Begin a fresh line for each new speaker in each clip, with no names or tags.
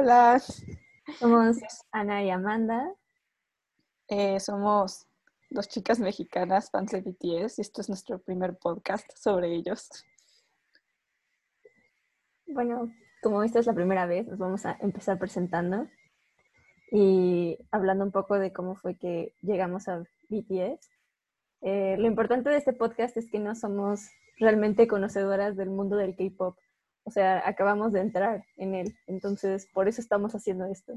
Hola,
Somos Ana y Amanda.
eh, somos dos chicas mexicanas fans de BTS y esto es nuestro primer podcast sobre ellos.
Bueno, como esta es la primera vez, nos vamos a empezar presentando y hablando un poco de cómo fue que llegamos a BTS. Eh, lo importante de este podcast es que no somos realmente conocedoras del mundo del K-pop. O sea, acabamos de entrar en él, entonces por eso estamos haciendo esto.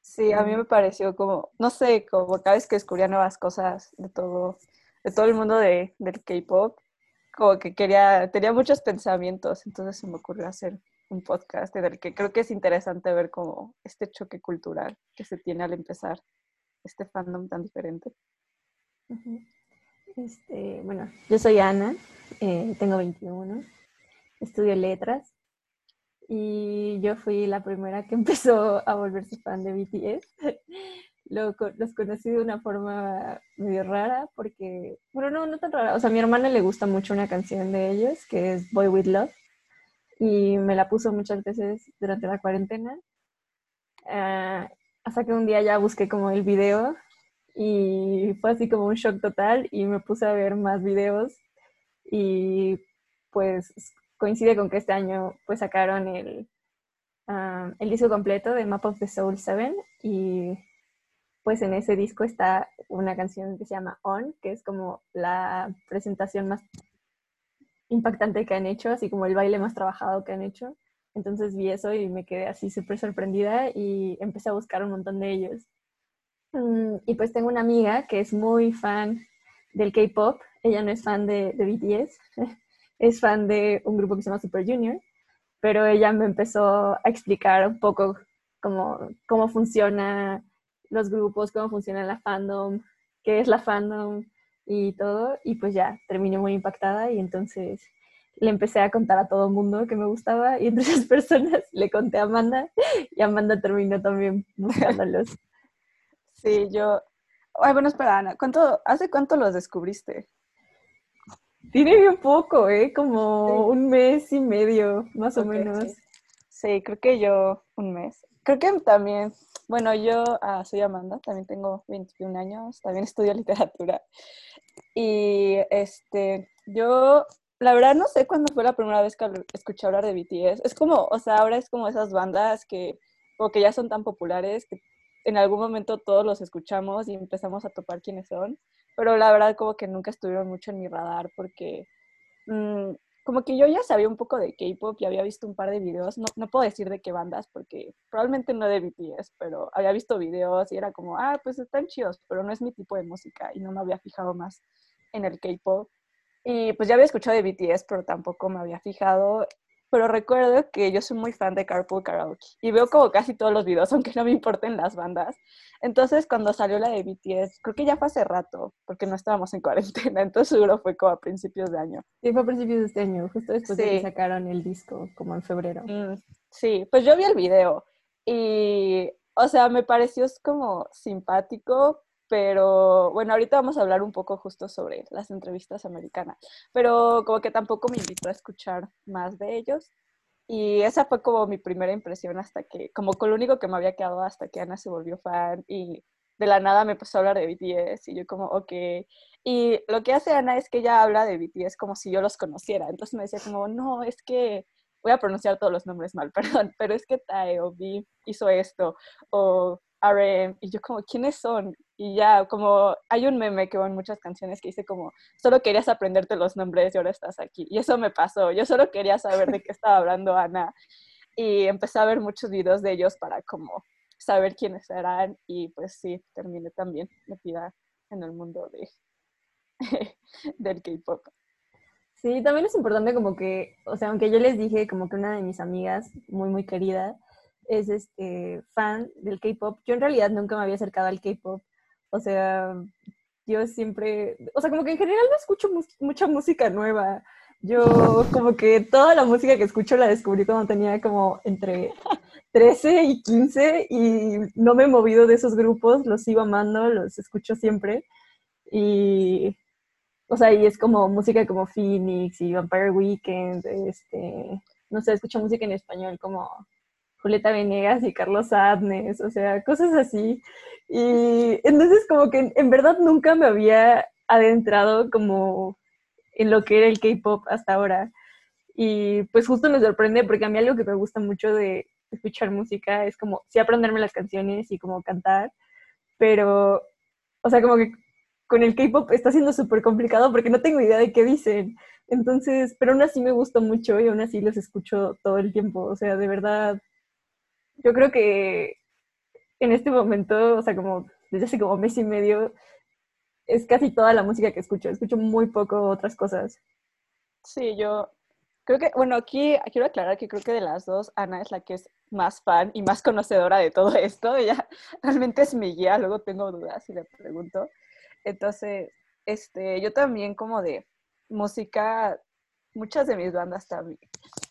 Sí, a mí me pareció como, no sé, como cada vez que descubría nuevas cosas de todo, de todo el mundo de, del K-pop, como que quería, tenía muchos pensamientos, entonces se me ocurrió hacer un podcast en el que creo que es interesante ver como este choque cultural que se tiene al empezar este fandom tan diferente.
Este, bueno, yo soy Ana, eh, tengo 21, estudio letras y yo fui la primera que empezó a volverse fan de BTS. Los conocí de una forma medio rara porque, bueno, no, no tan rara. O sea, a mi hermana le gusta mucho una canción de ellos que es Boy With Love y me la puso muchas veces durante la cuarentena. Ah, hasta que un día ya busqué como el video y fue así como un shock total y me puse a ver más videos y pues coincide con que este año pues sacaron el, ah, el disco completo de Map of the Soul 7 y pues en ese disco está una canción que se llama On, que es como la presentación más impactante que han hecho, así como el baile más trabajado que han hecho. Entonces vi eso y me quedé así súper sorprendida y empecé a buscar un montón de ellos. Mm, Y pues tengo una amiga que es muy fan del K-pop. Ella no es fan de, de BTS, es fan de un grupo que se llama Super Junior, pero ella me empezó a explicar un poco cómo, cómo funciona los grupos, cómo funciona la fandom, qué es la fandom y todo. Y pues ya terminé muy impactada y entonces le empecé a contar a todo el mundo que me gustaba y entre esas personas le conté a Amanda y Amanda terminó también buscándolos.
Sí, yo... Ay, bueno, espera, Ana, ¿cuánto, ¿hace cuánto los descubriste?
Tiene bien poco, ¿eh? Como
Sí.
un mes y medio, más o menos.
sí. Sí, creo que yo un mes. Creo que también, bueno, yo ah, soy Amanda, también tengo 21 años, también estudio literatura. Y este, yo, la verdad no sé cuándo fue la primera vez que escuché hablar de BTS. Es como, o sea, ahora es como esas bandas que, como que ya son tan populares que en algún momento todos los escuchamos y empezamos a topar quiénes son. Pero la verdad como que nunca estuvieron mucho en mi radar porque mm, como que yo ya sabía un poco de K-pop y había visto un par de videos, no, no puedo decir de qué bandas porque probablemente no de BTS, pero había visto videos y era como, ah, pues están chidos, pero no es mi tipo de música y no me había fijado más en el K-pop. Y pues ya había escuchado de BTS, pero tampoco me había fijado. Pero recuerdo que yo soy muy fan de Carpool Karaoke y veo como casi todos los videos, aunque no me importen las bandas. Entonces, cuando salió la de BTS, creo que ya fue hace rato, porque no estábamos en cuarentena, entonces seguro fue como a principios de año.
Sí, fue a principios de este año, justo después de que sacaron el disco, como en febrero.
Mm, sí, pues yo vi el video y, o sea, me pareció como simpático, pero bueno, ahorita vamos a hablar un poco justo sobre las entrevistas americanas, pero como que tampoco me invitó a escuchar más de ellos. Y esa fue como mi primera impresión hasta que, como con lo único que me había quedado hasta que Ana se volvió fan y de la nada me empezó a hablar de BTS y yo como, ok. Y lo que hace Ana es que ella habla de BTS como si yo los conociera. Entonces me decía como, no, es que voy a pronunciar todos los nombres mal, perdón, pero es que Tae o V hizo esto o RM y yo como, ¿quiénes son? Y ya, como hay un meme que va en muchas canciones que dice como, solo querías aprenderte los nombres y ahora estás aquí. Y eso me pasó, yo solo quería saber de qué estaba hablando Ana y empecé a ver muchos videos de ellos para como saber quiénes eran y pues sí, terminé también metida en el mundo de, del K-pop.
Sí, también es importante como que, o sea, aunque yo les dije como que una de mis amigas muy, muy querida es este fan del K-pop, yo en realidad nunca me había acercado al K-pop. O sea, yo siempre, o sea, como que en general no escucho mucha música nueva. Yo como que toda la música que escucho la descubrí cuando tenía como entre 13 y 15 y no me he movido de esos grupos, los sigo amando, los escucho siempre. Y, o sea, y es como música como Phoenix y Vampire Weekend, este, no sé, escucho música en español como Julieta Venegas y Carlos Adnes, o sea, cosas así. Y entonces como que en verdad nunca me había adentrado como en lo que era el K-Pop hasta ahora. Y pues justo me sorprende porque a mí algo que me gusta mucho de escuchar música es como sí aprenderme las canciones y como cantar, pero, o sea, como que con el K-Pop está siendo súper complicado porque no tengo idea de qué dicen. Entonces, pero aún así me gusta mucho y aún así los escucho todo el tiempo. O sea, de verdad, yo creo que en este momento, o sea, como desde hace como mes y medio, es casi toda la música que escucho. Escucho muy poco otras cosas.
Sí, yo creo que, bueno, aquí quiero aclarar que creo que de las dos, Ana es la que es más fan y más conocedora de todo esto. Ella realmente es mi guía, luego tengo dudas y le pregunto. Entonces, este, yo también como de música, muchas de mis bandas también.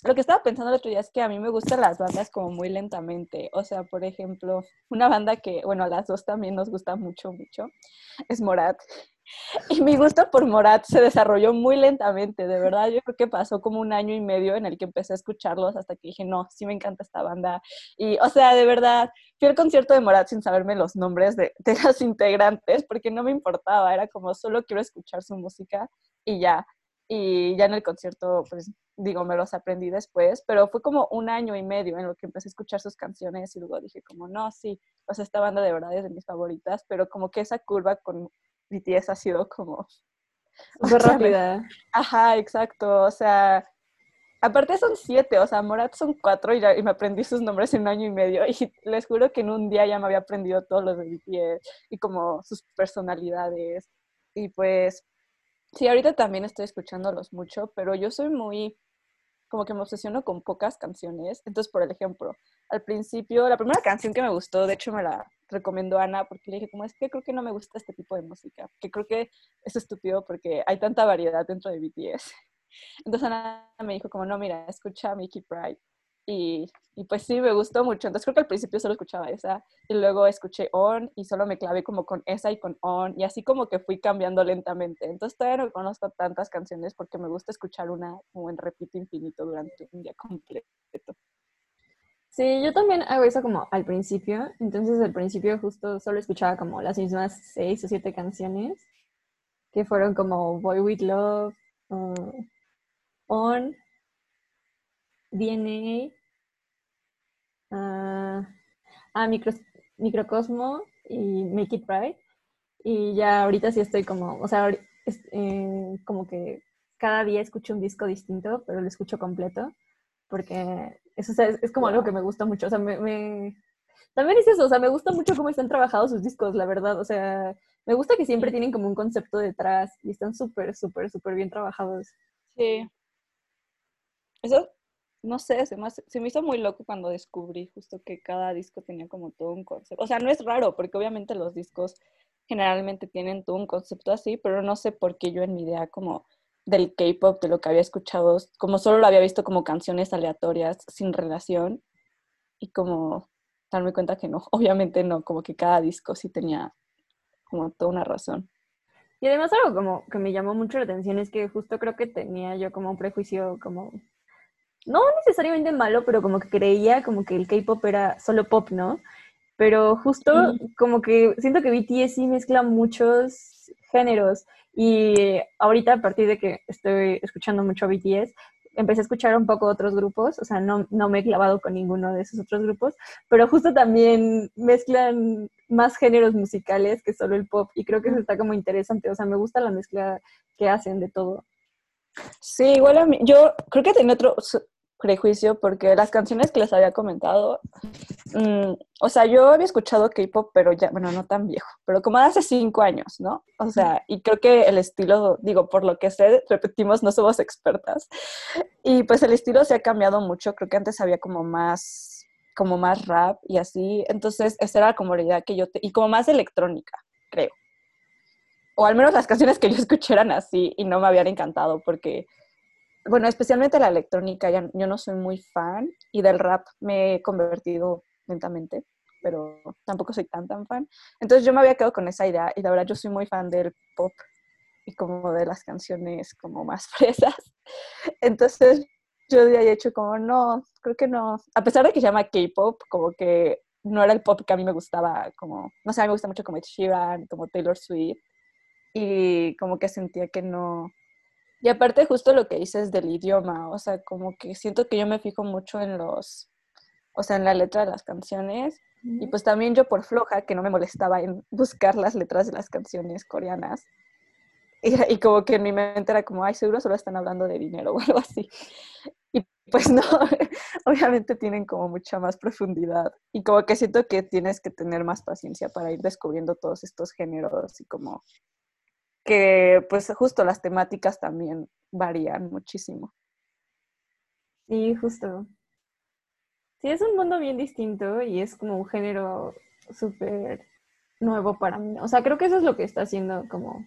Lo que estaba pensando el otro día es que a mí me gustan las bandas como muy lentamente. O sea, por ejemplo, una banda que, bueno, a las dos también nos gusta mucho, mucho, es Morat. Y mi gusto por Morat se desarrolló muy lentamente, de verdad. Yo creo que pasó como un año y medio en el que empecé a escucharlos hasta que dije, no, sí me encanta esta banda. Y, o sea, de verdad, fui al concierto de Morat sin saberme los nombres de, de las integrantes porque no me importaba, era como solo quiero escuchar su música y ya. Y ya en el concierto, pues digo, me los aprendí después, pero fue como un año y medio en lo que empecé a escuchar sus canciones y luego dije como, no, sí, o sea, esta banda de verdad es de mis favoritas, pero como que esa curva con BTS ha sido como...
Súper rápida.
Ajá, exacto. O sea, aparte son siete, o sea, Morat son cuatro y, y, me aprendí sus nombres en un año y medio. Y les juro que en un día ya me había aprendido todos los de BTS y como sus personalidades. Y pues, sí, ahorita también estoy escuchándolos mucho, pero yo soy muy, como que me obsesiono con pocas canciones. Entonces, por ejemplo, al principio, la primera canción que me gustó, de hecho me la recomendó Ana porque le dije, como es que creo que no me gusta este tipo de música, que creo que es estúpido porque hay tanta variedad dentro de BTS. Entonces Ana me dijo como, no, mira, escucha Mickey Pride. Y, y, pues sí, me gustó mucho. Entonces creo que al principio solo escuchaba esa y luego escuché On y solo me clavé como con esa y con On y así como que fui cambiando lentamente. Entonces todavía no conozco tantas canciones porque me gusta escuchar una como en repito infinito durante un día completo.
Sí, yo también hago eso como al principio. Entonces al principio justo solo escuchaba como las mismas seis o siete canciones que fueron como Boy With Love, uh, On, DNA, Micro, Microcosmo y Make It Right. Y ya ahorita sí estoy como, o sea, eh, como que cada día escucho un disco distinto, pero lo escucho completo porque eso es, como algo que me gusta mucho. O sea, me, También es eso, o sea, me gusta mucho cómo están trabajados sus discos, la verdad. O sea, me gusta que siempre tienen como un concepto detrás y están súper, súper, súper bien trabajados.
Sí. Eso, no sé, se me, se me hizo muy loco cuando descubrí justo que cada disco tenía como todo un concepto. O sea, no es raro, porque obviamente los discos generalmente tienen todo un concepto así, pero no sé por qué yo en mi idea como del K-pop, de lo que había escuchado, como solo lo había visto como canciones aleatorias sin relación y como darme cuenta que no, obviamente no, como que cada disco sí tenía como toda una razón.
Y además algo como que me llamó mucho la atención es que justo creo que tenía yo como un prejuicio como, no necesariamente malo, pero como que creía como que el K-pop era solo pop, ¿no? Pero justo como que siento que BTS sí mezcla muchos géneros y ahorita, a partir de que estoy escuchando mucho BTS, empecé a escuchar un poco otros grupos, o sea, no, no me he clavado con ninguno de esos otros grupos, pero justo también mezclan más géneros musicales que solo el pop, y creo que eso está como interesante, o sea, me gusta la mezcla que hacen de todo.
Sí, igual a mí, yo creo que tenía otro, prejuicio porque las canciones que les había comentado, mm, o sea, yo había escuchado K-pop, pero ya, bueno, no tan viejo, pero como de hace cinco años, ¿no? O sea, y creo que el estilo, digo, por lo que sé, repetimos, no somos expertas, y pues el estilo se ha cambiado mucho, creo que antes había como más, como más rap y así, entonces esa era como la idea que yo, te, y como más electrónica, creo. O al menos las canciones que yo escuché eran así y no me habían encantado porque bueno, especialmente la electrónica, yo no soy muy fan y del rap me he convertido lentamente, pero tampoco soy tan tan fan. Entonces yo me había quedado con esa idea y la verdad yo soy muy fan del pop y como de las canciones como más fresas. Entonces yo había hecho como, no, creo que no. A pesar de que se llama K-pop, como que no era el pop que a mí me gustaba, como, no sé, a mí me gusta mucho como Ed Sheeran, como Taylor Swift, y como que sentía que no. Y aparte justo lo que dices del idioma, o sea, como que siento que yo me fijo mucho en los, o sea, en la letra de las canciones, y pues también yo por floja, que no me molestaba en buscar las letras de las canciones coreanas, y, y como que en mi mente era como, ay, seguro solo están hablando de dinero o algo así. Y pues no, obviamente tienen como mucha más profundidad. Y como que siento que tienes que tener más paciencia para ir descubriendo todos estos géneros y como que pues justo las temáticas también varían muchísimo.
Sí, justo. Sí, es un mundo bien distinto y es como un género súper nuevo para mí. O sea, creo que eso es lo que está haciendo como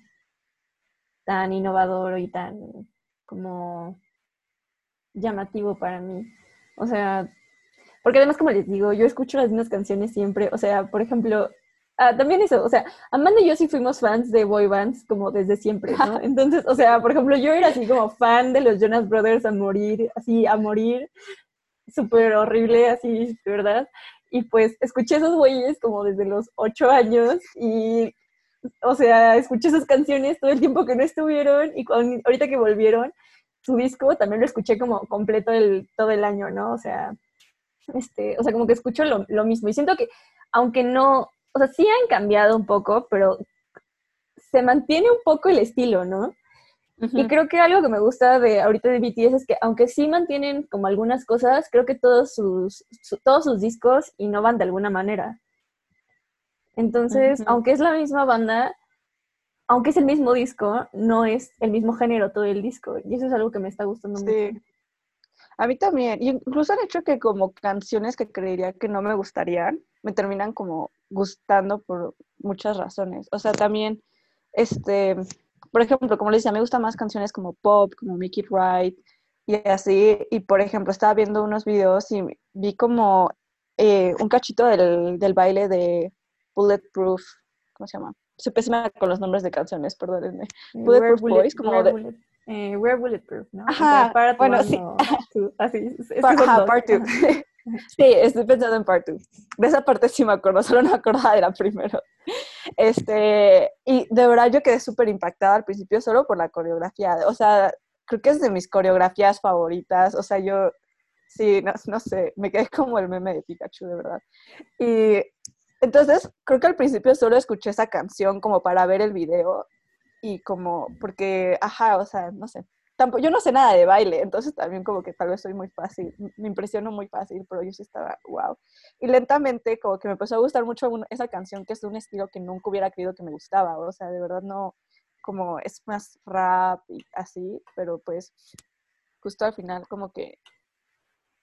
tan innovador y tan como llamativo para mí. O sea, porque además, como les digo, yo escucho las mismas canciones siempre. O sea, por ejemplo, ah, también eso, o sea, Amanda y yo sí fuimos fans de boy bands como desde siempre, ¿no? Entonces, o sea, por ejemplo, yo era así como fan de los Jonas Brothers a morir, así a morir, súper horrible, así, ¿verdad? Y pues escuché esos güeyes como desde los ocho años y, o sea, escuché esas canciones todo el tiempo que no estuvieron y cuando, ahorita que volvieron, su disco también lo escuché como completo el, todo el año, ¿no? O sea, este, o sea, como que escucho lo, lo mismo. Y siento que, aunque no, o sea, sí han cambiado un poco, pero se mantiene un poco el estilo, ¿no? Y creo que algo que me gusta de ahorita de BTS es que aunque sí mantienen como algunas cosas, creo que todos sus, todos sus discos innovan de alguna manera. Entonces, aunque es la misma banda, aunque es el mismo disco, no es el mismo género todo el disco. Y eso es algo que me está gustando sí. mucho.
A mí también. Y incluso han hecho que como canciones que creería que no me gustarían, me terminan como gustando por muchas razones. O sea, también, este, por ejemplo, como les decía, me gustan más canciones como pop, como Make It Right y así. Y por ejemplo, estaba viendo unos videos y vi como eh, un cachito del, del baile de Bulletproof, ¿cómo se llama? soy pésima con los nombres de canciones, perdónenme.
Bulletproof bullet, Boys, como de... Bullet, eh, we're Bulletproof, ¿no?
Ajá, bueno, sí.
así, es
Ajá, Part 2. Sí, estoy pensando en Part 2. De esa parte sí me acuerdo, solo no me acordaba de la primero. Este, y de verdad yo quedé súper impactada al principio solo por la coreografía. O sea, creo que es de mis coreografías favoritas. O sea, yo, sí, no, no sé, me quedé como el meme de Pikachu, de verdad. Y entonces, creo que al principio solo escuché esa canción como para ver el video y como, porque, ajá, o sea, no sé. Tampoco, yo no sé nada de baile, entonces también como que tal vez soy muy fácil, me impresiono muy fácil, pero yo sí estaba, wow. Y lentamente como que me empezó a gustar mucho esa canción que es de un estilo que nunca hubiera creído que me gustaba, o sea, de verdad no, como es más rap y así, pero pues justo al final como que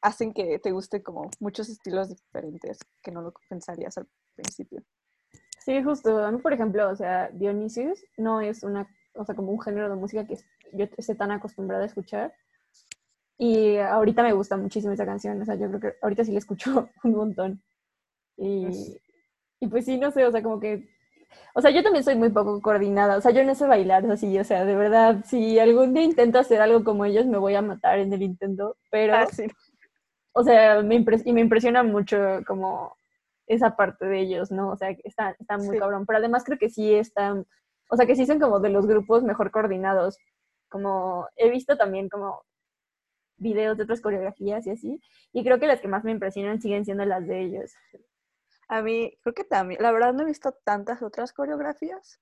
hacen que te guste como muchos estilos diferentes que no lo pensarías al principio.
Sí, justo. A mí, por ejemplo, o sea, Dionysius no es una, o sea, como un género de música que yo esté tan acostumbrada a escuchar. Y ahorita me gusta muchísimo esa canción, o sea, yo creo que ahorita sí la escucho un montón. Y pues, y pues sí, no sé, o sea, como que o sea, yo también soy muy poco coordinada, o sea, yo no sé bailar así, o sea, de verdad, si algún día intento hacer algo como ellos, me voy a matar en el intento, pero, ah, o sea, me y me impresiona mucho como esa parte de ellos, ¿no? O sea, está, está muy cabrón. Pero además creo que sí están, o sea, que sí son como de los grupos mejor coordinados. Como he visto también como videos de otras coreografías y así, y creo que las que más me impresionan siguen siendo las de ellos.
A mí, creo que también, la verdad no he visto tantas otras coreografías,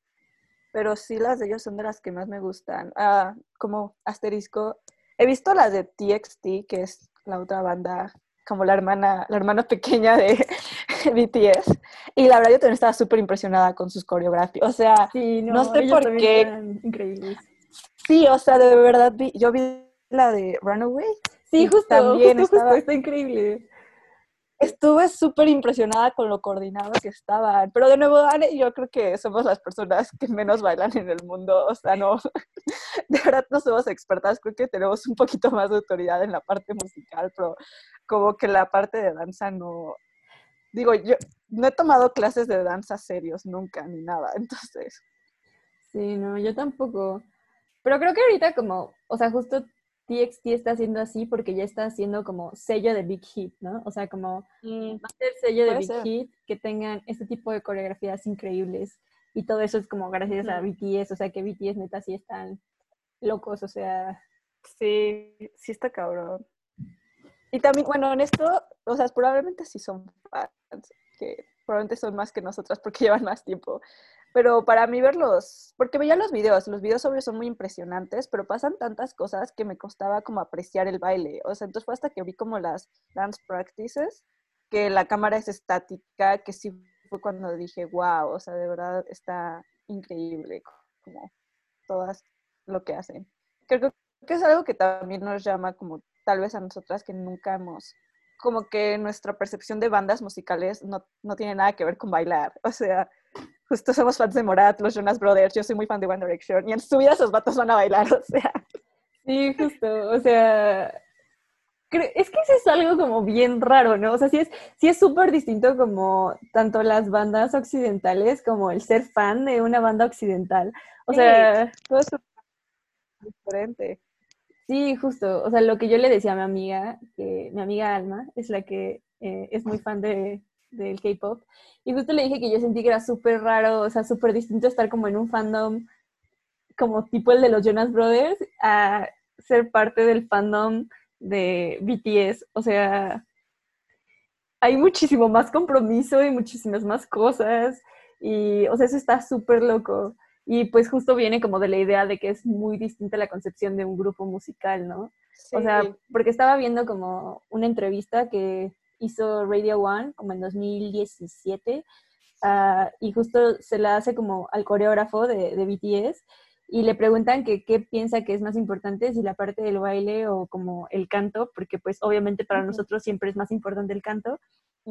pero sí las de ellos son de las que más me gustan. Ah, como asterisco, he visto las de TXT, que es la otra banda como la hermana, la hermana pequeña de BTS. Y la verdad yo también estaba súper impresionada con sus coreografías. O sea, no, sé por qué.
Increíbles.
Sí, o sea, de verdad vi, yo vi la de Runaway.
Sí, justo, también estaba, está increíble.
Estuve súper impresionada con lo coordinado que estaban. Pero de nuevo, Anne yo creo que somos las personas que menos bailan en el mundo. O sea, no, de verdad no somos expertas. Creo que tenemos un poquito más de autoridad en la parte musical, pero como que la parte de danza no, digo, yo no he tomado clases de danza serios nunca, ni nada, entonces.
Sí, no, yo tampoco. Pero creo que ahorita como, o sea, justo TXT está haciendo así porque ya está haciendo como sello de Big Hit, ¿no? O sea, como mm, hacer sello de Big Hit, que tengan este tipo de coreografías increíbles. Y todo eso es como gracias a BTS, o sea, que BTS neta sí están locos, o sea...
Sí, sí está cabrón. Y también, bueno, en esto, o sea, probablemente sí son fans, que probablemente son más que nosotras porque llevan más tiempo. Pero para mí verlos, porque veía los videos, los videos obvio son muy impresionantes, pero pasan tantas cosas que me costaba como apreciar el baile. O sea, entonces fue hasta que vi como las dance practices, que la cámara es estática, que sí fue cuando dije, wow, o sea, de verdad está increíble como todas lo que hacen. Creo que es algo que también nos llama como tal vez a nosotras que nunca hemos, como que nuestra percepción de bandas musicales no, no tiene nada que ver con bailar. O sea, justo somos fans de Morat, los Jonas Brothers, yo soy muy fan de One Direction, y en su vida esos vatos van a bailar, o sea.
Sí, justo, o sea, es que eso es algo como bien raro, ¿no? O sea, sí es sí es súper distinto como tanto las bandas occidentales como el ser fan de una banda occidental. O sea,
todo es diferente.
Sí, justo. O sea, lo que yo le decía a mi amiga, que mi amiga Alma es la que eh, es muy fan de, del K-pop. Y justo le dije que yo sentí que era súper raro, o sea, súper distinto estar como en un fandom como tipo el de los Jonas Brothers a ser parte del fandom de BTS. O sea, hay muchísimo más compromiso y muchísimas más cosas. Y, o sea, eso está súper loco. Y pues justo viene como de la idea de que es muy distinta la concepción de un grupo musical, ¿no? O sea, porque estaba viendo como una entrevista que hizo Radio One como en 2017 ah, y justo se la hace como al coreógrafo de, de BTS y le preguntan que qué piensa que es más importante, si la parte del baile o como el canto, porque pues obviamente para nosotros siempre es más importante el canto.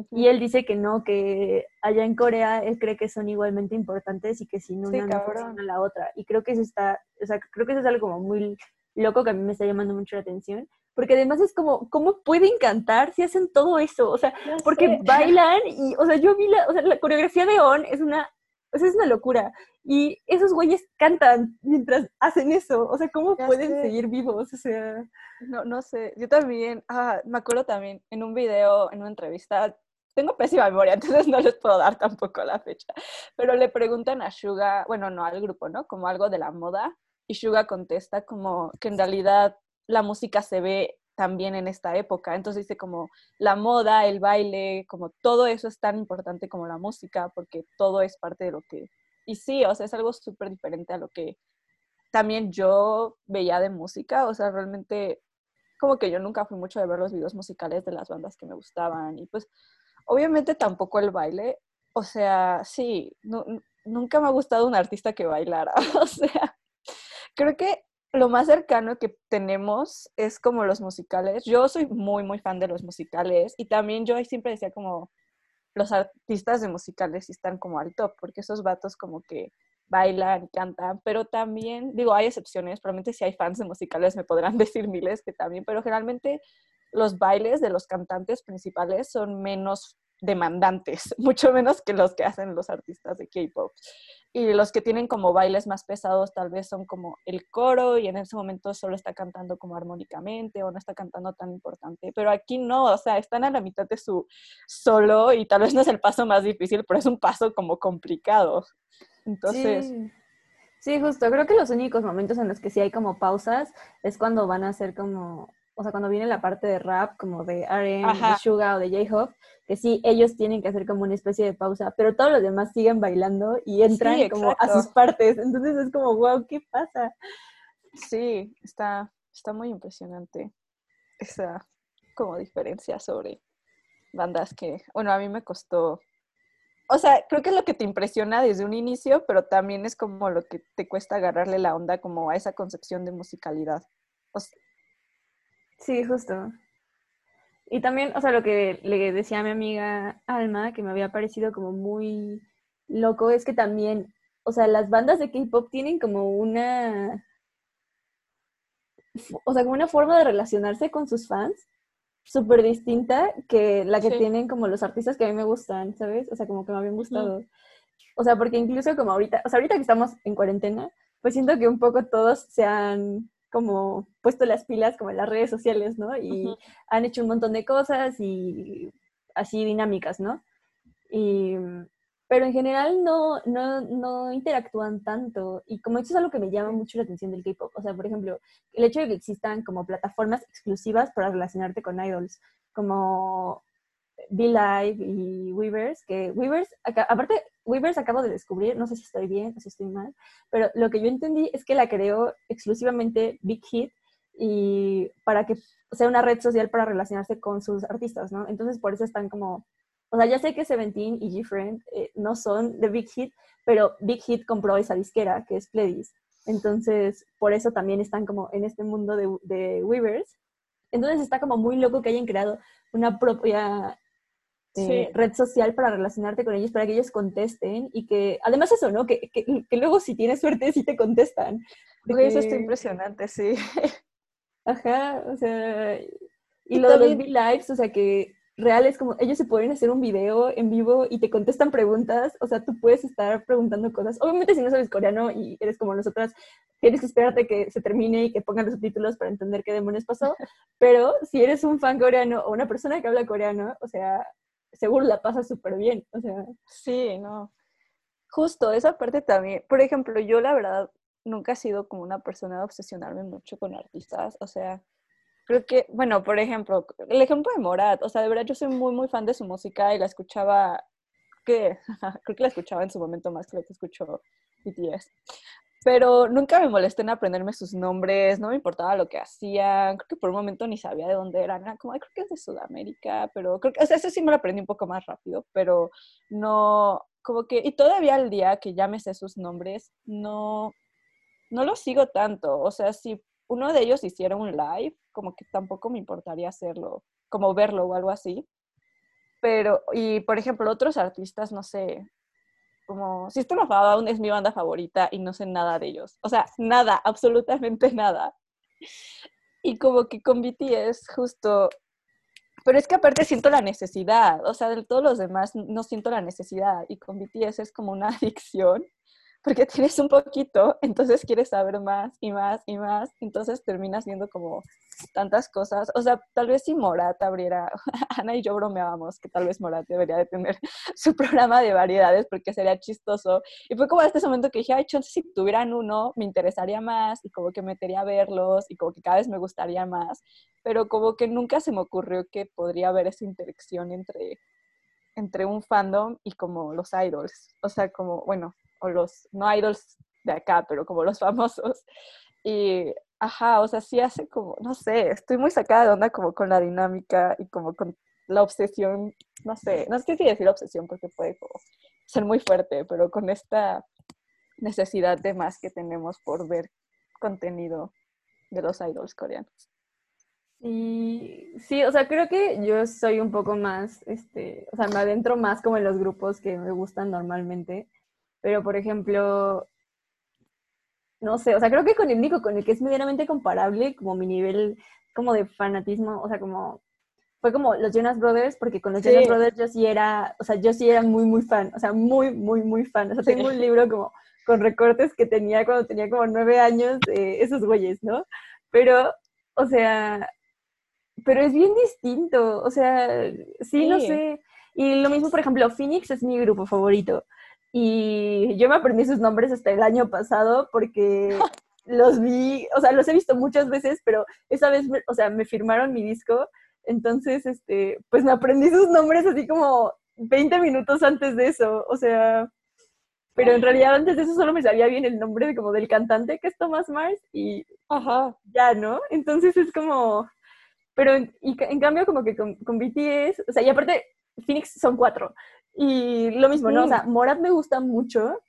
Y él dice que no, que allá en Corea él cree que son igualmente importantes y que si no, una no la otra. Y creo que eso está, o sea, creo que eso es algo como muy loco que a mí me está llamando mucho la atención, porque además es como, ¿cómo pueden cantar si hacen todo eso? O sea, porque bailan y, o sea, yo vi la, o sea, la coreografía de On es una, o sea, es una locura. Y esos güeyes cantan mientras hacen eso. O sea, ¿cómo pueden seguir vivos? O sea...
No, no sé. Yo también, ah, me acuerdo también en un video, en una entrevista, tengo pésima memoria, entonces no les puedo dar tampoco la fecha, pero le preguntan a Suga, bueno, no al grupo, ¿no? Como algo de la moda, y Suga contesta como que en realidad la música se ve también en esta época. Entonces dice como la moda, el baile, como todo eso es tan importante como la música, porque todo es parte de lo que... Y sí, o sea, es algo súper diferente a lo que también yo veía de música, o sea, realmente como que yo nunca fui mucho de ver los videos musicales de las bandas que me gustaban y pues obviamente tampoco el baile, o sea, sí, nunca me ha gustado un artista que bailara, o sea, creo que lo más cercano que tenemos es como los musicales. Yo soy muy, muy fan de los musicales y también yo siempre decía como los artistas de musicales están como al top, porque esos vatos como que bailan, cantan, pero también, digo, hay excepciones, probablemente si hay fans de musicales me podrán decir miles que también, pero generalmente los bailes de los cantantes principales son menos demandantes, mucho menos que los que hacen los artistas de K-pop. Y los que tienen como bailes más pesados tal vez son como el coro y en ese momento solo está cantando como armónicamente o no está cantando tan importante. Pero aquí no, o sea, están a la mitad de su solo y tal vez no es el paso más difícil, pero es un paso como complicado. Entonces...
Sí. Justo. Creo que los únicos momentos en los que sí hay como pausas es cuando van a hacer como o sea, cuando viene la parte de rap, como de RM, de Suga o de J-Hop, que sí, ellos tienen que hacer como una especie de pausa, pero todos los demás siguen bailando y entran como a sus partes. Entonces es como, wow, ¿qué pasa?
Sí, está, está muy impresionante esa como diferencia sobre bandas que, bueno, a mí me costó o sea, creo que es lo que te impresiona desde un inicio, pero también es como lo que te cuesta agarrarle la onda como a esa concepción de musicalidad. O
Sí, justo. Y también, o sea, lo que le decía a mi amiga Alma, que me había parecido como muy loco, es que también, o sea, las bandas de K-pop tienen como una, o sea, como una forma de relacionarse con sus fans súper distinta que la que tienen como los artistas que a mí me gustan, ¿sabes? O sea, como que me habían gustado. O sea, porque incluso como ahorita, o sea, ahorita que estamos en cuarentena, pues siento que un poco todos se han como puesto las pilas como en las redes sociales, ¿no? Y han hecho un montón de cosas y así dinámicas, ¿no? Y, pero en general no, no, no interactúan tanto. Y como eso es algo que me llama mucho la atención del K-pop. O sea, por ejemplo, el hecho de que existan como plataformas exclusivas para relacionarte con idols, como Be Live y Weavers, que Weavers, aparte, Weavers acabo de descubrir, no sé si estoy bien o si estoy mal, pero lo que yo entendí es que la creó exclusivamente Big Hit y para que sea una red social para relacionarse con sus artistas, ¿no? Entonces por eso están como, o sea, ya sé que Seventeen y G-Friend eh, no son de Big Hit, pero Big Hit compró esa disquera que es Pledis. Entonces, por eso también están como en este mundo de, de Weavers. Entonces está como muy loco que hayan creado una propia eh, red social para relacionarte con ellos, para que ellos contesten y que, además eso, ¿no? Que, que, que luego si tienes suerte sí te contestan.
Porque... Eso está impresionante, sí.
Ajá, o sea, y, lo de los lives, o sea, que real es como, ellos se pueden hacer un video en vivo y te contestan preguntas, o sea, tú puedes estar preguntando cosas. Obviamente si no sabes coreano y eres como nosotras, tienes que esperarte que se termine y que pongan los subtítulos para entender qué demonios pasó, pero si eres un fan coreano o una persona que habla coreano, o sea, seguro la pasa súper bien, o sea.
Sí, no. Justo, esa parte también. Por ejemplo, yo la verdad nunca he sido como una persona de obsesionarme mucho con artistas, o sea, creo que, bueno, por ejemplo, el ejemplo de Morat, o sea, de verdad yo soy muy, muy fan de su música y la escuchaba, que creo que la escuchaba en su momento más que lo que escuchó BTS. Pero nunca me molesté en aprenderme sus nombres, no me importaba lo que hacían, creo que por un momento ni sabía de dónde eran, era como, creo que es de Sudamérica, pero creo que, o eso sí me lo aprendí un poco más rápido, pero no, como que, y todavía al día que ya me sus nombres, no, no lo sigo tanto, o sea, si uno de ellos hiciera un live, como que tampoco me importaría hacerlo, como verlo o algo así, pero, y por ejemplo, otros artistas, no sé, como System of a Down es mi banda favorita y no sé nada de ellos. O sea, nada, absolutamente nada. Y como que con BTS justo... Pero es que aparte siento la necesidad, o sea, de todos los demás no siento la necesidad y con BTS es como una adicción porque tienes un poquito, entonces quieres saber más y más y más, entonces terminas viendo como tantas cosas. O sea, tal vez si Morat abriera, Ana y yo bromeábamos que tal vez Morat debería de tener su programa de variedades porque sería chistoso. Y fue como a este momento que dije, ay, chance, si tuvieran uno, me interesaría más y como que metería a verlos y como que cada vez me gustaría más. Pero como que nunca se me ocurrió que podría haber esa interacción entre entre un fandom y como los idols. O sea, como, bueno, o los, no idols de acá, pero como los famosos. Y, ajá, o sea, sí hace como, no sé, estoy muy sacada de onda como con la dinámica y como con la obsesión, no sé, no sé si decir obsesión porque puede ser muy fuerte, pero con esta necesidad de más que tenemos por ver contenido de los idols coreanos.
Y sí, o sea, creo que yo soy un poco más, este, o sea, me adentro más como en los grupos que me gustan normalmente. Pero, por ejemplo, no sé, o sea, creo que con el único con el que es medianamente comparable, como mi nivel como de fanatismo, o sea, como fue como los Jonas Brothers, porque con los Jonas Brothers yo sí era, o sea, yo sí era muy, muy fan, o sea, muy, muy, muy fan. O sea, tengo un libro como con recortes que tenía cuando tenía como nueve años, de esos güeyes, ¿no? Pero, o sea, pero es bien distinto, o sea, sí, no sé. Y lo mismo, por ejemplo, Phoenix es mi grupo favorito. Y yo me aprendí sus nombres hasta el año pasado porque los vi, o sea, los he visto muchas veces, pero esa vez, o sea, me firmaron mi disco, entonces, este, pues me aprendí sus nombres así como 20 minutos antes de eso, o sea, pero en realidad antes de eso solo me sabía bien el nombre de, como del cantante que es Thomas Mars y
Ajá.
ya, ¿no? Entonces es como, pero y, en cambio como que con, con BTS, o sea, y aparte Phoenix son cuatro, y lo mismo, ¿no? O sea, Morat me gusta mucho.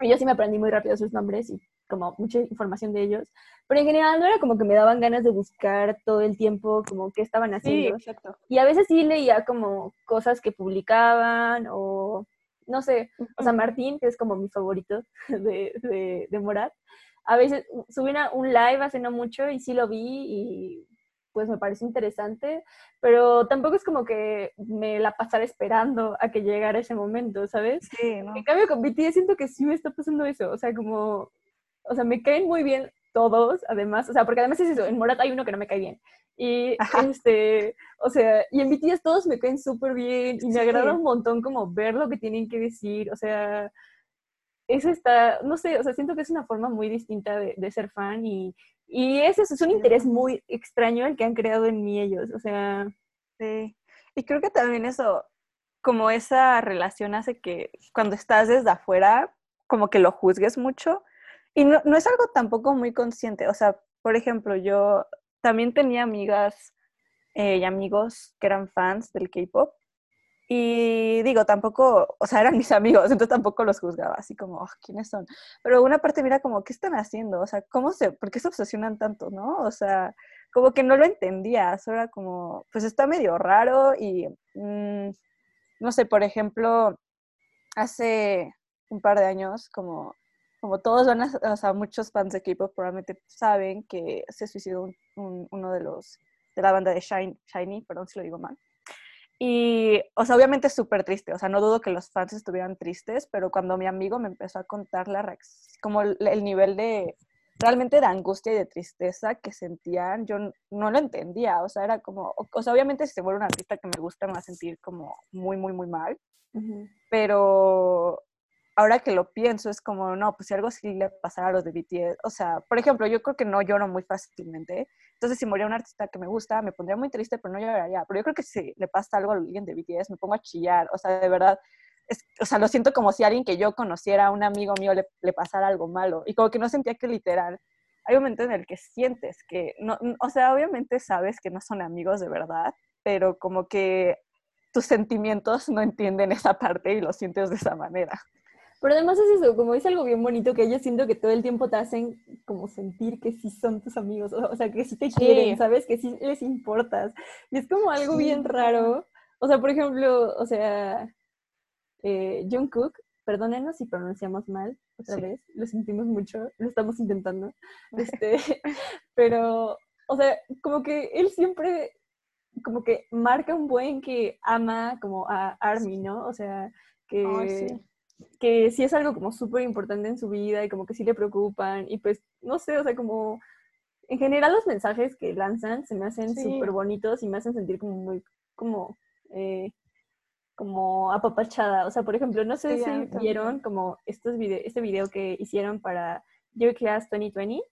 Y yo sí me aprendí muy rápido sus nombres y como mucha información de ellos. Pero en general no era como que me daban ganas de buscar todo el tiempo como qué estaban haciendo.
Sí, exacto.
Y a veces sí leía como cosas que publicaban o no sé, o sea, Martín, que es como mi favorito de, de, de Morat, a veces subí un live hace no mucho y sí lo vi y pues me parece interesante, pero tampoco es como que me la pasara esperando a que llegara ese momento, ¿sabes?
Sí, ¿no?
En cambio con BTS siento que sí me está pasando eso, o sea, como, o sea, me caen muy bien todos, además, o sea, porque además es eso, en Morat hay uno que no me cae bien. Y este, o sea, y en BTS todos me caen súper bien y me agrada un montón como ver lo que tienen que decir, o sea, eso está, no sé, o sea, siento que es una forma muy distinta de, ser fan y, y es es un interés muy extraño el que han creado en mí ellos, o sea.
Sí, y creo que también eso, como esa relación hace que cuando estás desde afuera, como que lo juzgues mucho. Y no, no es algo tampoco muy consciente, o sea, por ejemplo, yo también tenía amigas eh, y amigos que eran fans del K-pop y digo, tampoco, o sea, eran mis amigos, entonces tampoco los juzgaba, así como, oh, ¿quiénes son? Pero una parte mira como, ¿qué están haciendo? O sea, ¿cómo se, por qué se obsesionan tanto, no? O sea, como que no lo entendía, eso era como, pues está medio raro y, mm, no sé, por ejemplo, hace un par de años, como, como todos van a, o sea, muchos fans de K-pop probablemente saben que se suicidó uno de los, de la banda de Shiny, Shiny, perdón si lo digo mal. Y, o sea, obviamente es súper triste, o sea, no dudo que los fans estuvieran tristes, pero cuando mi amigo me empezó a contar la reacción, como el, nivel de, realmente de angustia y de tristeza que sentían, yo no lo entendía, o sea, era como, o, sea, obviamente si se vuelve un artista que me gusta me va a sentir como muy, muy, muy mal, pero ahora que lo pienso, es como, no, pues si algo sí le pasara a los de BTS, o sea, por ejemplo, yo creo que no lloro muy fácilmente, entonces si moría un artista que me gusta, me pondría muy triste, pero no lloraría, pero yo creo que si le pasa algo a alguien de BTS, me pongo a chillar, o sea, de verdad, o sea, lo siento como si alguien que yo conociera, un amigo mío, le, le pasara algo malo, y como que no sentía que literal, hay un momento en el que sientes que, no, o sea, obviamente sabes que no son amigos de verdad, pero como que tus sentimientos no entienden esa parte y lo sientes de esa manera.
Pero además es eso, como es algo bien bonito que ellos siento que todo el tiempo te hacen como sentir que sí son tus amigos, o, sea, que sí te quieren, ¿sabes? Que sí les importas. Y es como algo bien raro. O sea, por ejemplo, o sea, eh, Jungkook, perdónenos si pronunciamos mal otra vez, lo sentimos mucho, lo estamos intentando. Este, pero, o sea, como que él siempre como que marca un buen que ama como a Army, ¿no? O sea, que que sí es algo como súper importante en su vida y como que sí le preocupan y pues no sé, o sea, como en general los mensajes que lanzan se me hacen súper bonitos y me hacen sentir como muy, como, eh, como apapachada. O sea, por ejemplo, no sé si vieron como estos video, este video que hicieron para Your Class 2020,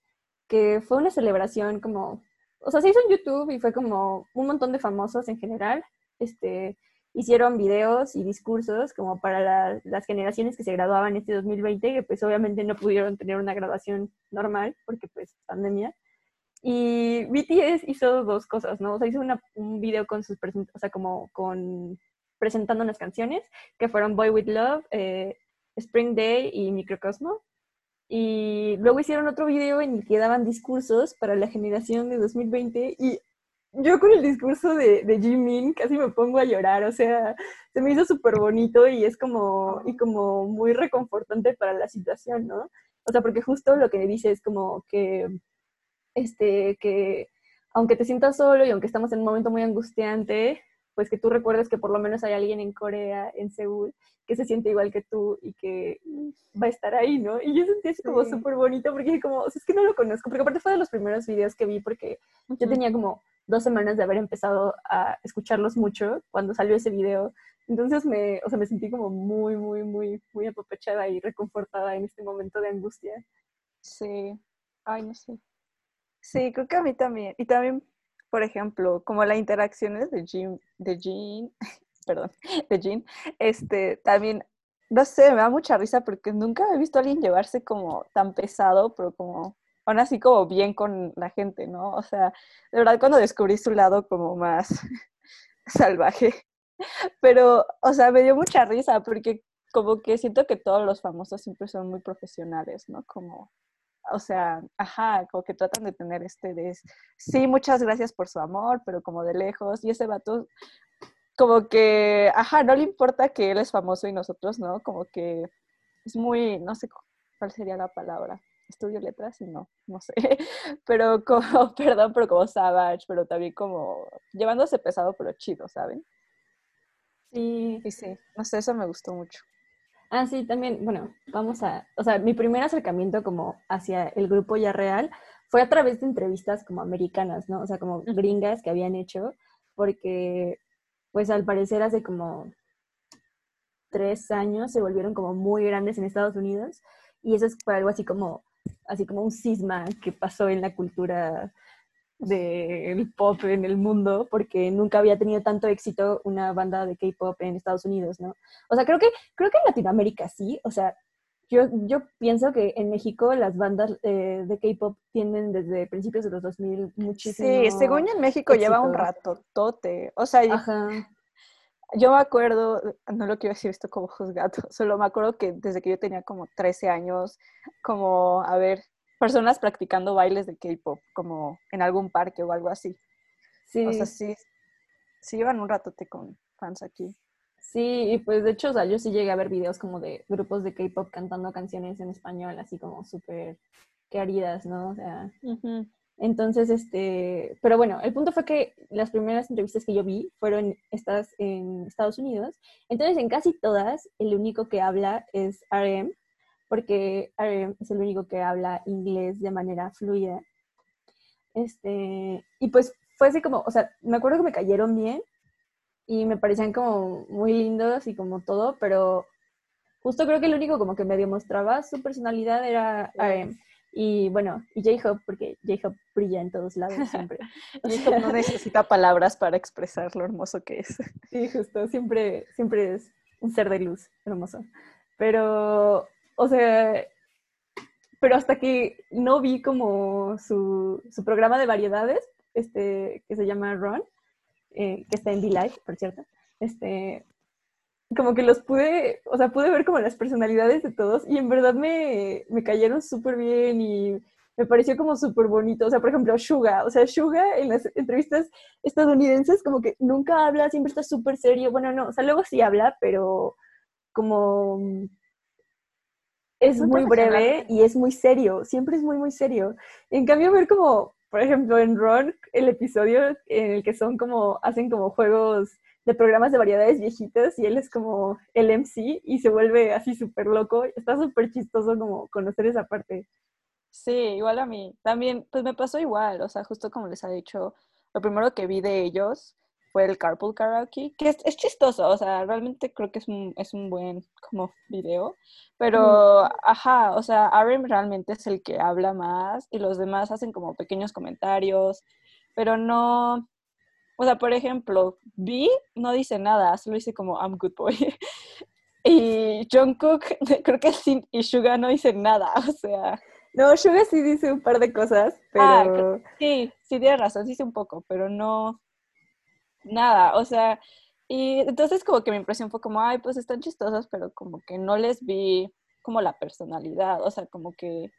que fue una celebración como, o sea, se hizo en YouTube y fue como un montón de famosos en general, este, hicieron videos y discursos como para las generaciones que se graduaban este 2020, que pues obviamente no pudieron tener una graduación normal porque pues pandemia. Y BTS hizo dos cosas, ¿no? O sea, hizo un video con sus, o sea, como con presentando unas canciones que fueron Boy With Love, eh, Spring Day y Microcosmo. Y luego hicieron otro video en el que daban discursos para la generación de 2020 y yo con el discurso de, de Jimin casi me pongo a llorar, o sea, se me hizo súper bonito y es como, y como muy reconfortante para la situación, ¿no? O sea, porque justo lo que dice es como que, este, que aunque te sientas solo y aunque estamos en un momento muy angustiante, pues que tú recuerdes que por lo menos hay alguien en Corea, en Seúl, que se siente igual que tú y que va a estar ahí, ¿no? Y yo sentí así como súper bonito porque como, o sea, es que no lo conozco, porque aparte fue de los primeros videos que vi porque yo tenía como dos semanas de haber empezado a escucharlos mucho cuando salió ese video. Entonces me, o sea, me sentí como muy, muy, muy, muy apapachada y reconfortada en este momento de angustia.
Sí, ay, no sé. Sí, creo que a mí también. Y también, por ejemplo, como las interacciones de Jean, de Jean, perdón, de Jean, este, también, no sé, me da mucha risa porque nunca he visto a alguien llevarse como tan pesado, pero como aún así como bien con la gente, ¿no? O sea, de verdad cuando descubrí su lado como más salvaje, pero, o sea, me dio mucha risa porque como que siento que todos los famosos siempre son muy profesionales, ¿no? Como, o sea, ajá, como que tratan de tener este de, sí, muchas gracias por su amor, pero como de lejos, y ese vato, como que, ajá, no le importa que él es famoso y nosotros, ¿no? Como que es muy, no sé cuál sería la palabra estudio letras y no, no sé, pero como, perdón, pero como Savage, pero también como llevándose pesado pero chido, ¿saben?
Sí.
Y sí, no sé, eso me gustó mucho.
Ah, sí, también, bueno, vamos a, o sea, mi primer acercamiento como hacia el grupo ya real fue a través de entrevistas como americanas, ¿no? O sea, como gringas que habían hecho, porque pues al parecer hace como tres años se volvieron como muy grandes en Estados Unidos y eso es algo así como, así como un cisma que pasó en la cultura del pop en el mundo, porque nunca había tenido tanto éxito una banda de K-pop en Estados Unidos, ¿no? O sea, creo que, creo que en Latinoamérica sí, o sea, yo, yo pienso que en México las bandas eh, de K-pop tienen desde principios de los 2000 muchísimo.
Sí, según en México lleva un rato tote. O sea, yo me acuerdo, no lo quiero decir esto como juzgado, solo me acuerdo que desde que yo tenía como 13 años, como, a ver, personas practicando bailes de K-pop, como en algún parque o algo así. Sí. O sea, sí, sí llevan un ratote con fans aquí.
Sí, y pues de hecho, o sea, yo sí llegué a ver videos como de grupos de K-pop cantando canciones en español, así como súper queridas, ¿no? O sea, entonces, este, pero bueno, el punto fue que las primeras entrevistas que yo vi fueron estas en Estados Unidos. Entonces, en casi todas, el único que habla es RM, porque RM es el único que habla inglés de manera fluida. Este, y pues fue así como, o sea, me acuerdo que me cayeron bien y me parecían como muy lindos y como todo, pero justo creo que el único como que me demostraba su personalidad era RM. Y bueno, y J-Hope, porque J-Hope brilla en todos lados siempre.
J-Hope no necesita palabras para expresar lo hermoso que es.
Sí, justo, siempre, siempre es un ser de luz hermoso. Pero o sea, pero hasta que no vi como su, programa de variedades, este, que se llama Run, eh, que está en V-Live, por cierto, este, como que los pude, o sea, pude ver como las personalidades de todos y en verdad me, me cayeron súper bien y me pareció como súper bonito. O sea, por ejemplo, Suga, o sea, Suga en las entrevistas estadounidenses como que nunca habla, siempre está súper serio. Bueno, no, o sea, luego sí habla, pero como es muy breve y es muy serio, siempre es muy, muy serio. En cambio, ver como, por ejemplo, en Ron, el episodio en el que son como, hacen como juegos de programas de variedades viejitas y él es como el MC y se vuelve así súper loco. Está súper chistoso como conocer esa parte.
Sí, igual a mí. También, pues me pasó igual, o sea, justo como les ha dicho, lo primero que vi de ellos fue el Carpool Karaoke, que es, es, chistoso, o sea, realmente creo que es un, es un buen como video, pero, ajá, o sea, Aaron realmente es el que habla más y los demás hacen como pequeños comentarios, pero no, o sea, por ejemplo, B no dice nada, solo dice como I'm good boy. y Jungkook, creo que sí, y Suga no dice nada, o sea...
No, Suga sí dice un par de cosas, ah, pero...
sí, sí tiene razón, dice un poco, pero no, nada, o sea, y entonces como que mi impresión fue como, ay, pues están chistosas, pero como que no les vi como la personalidad, o sea, como que,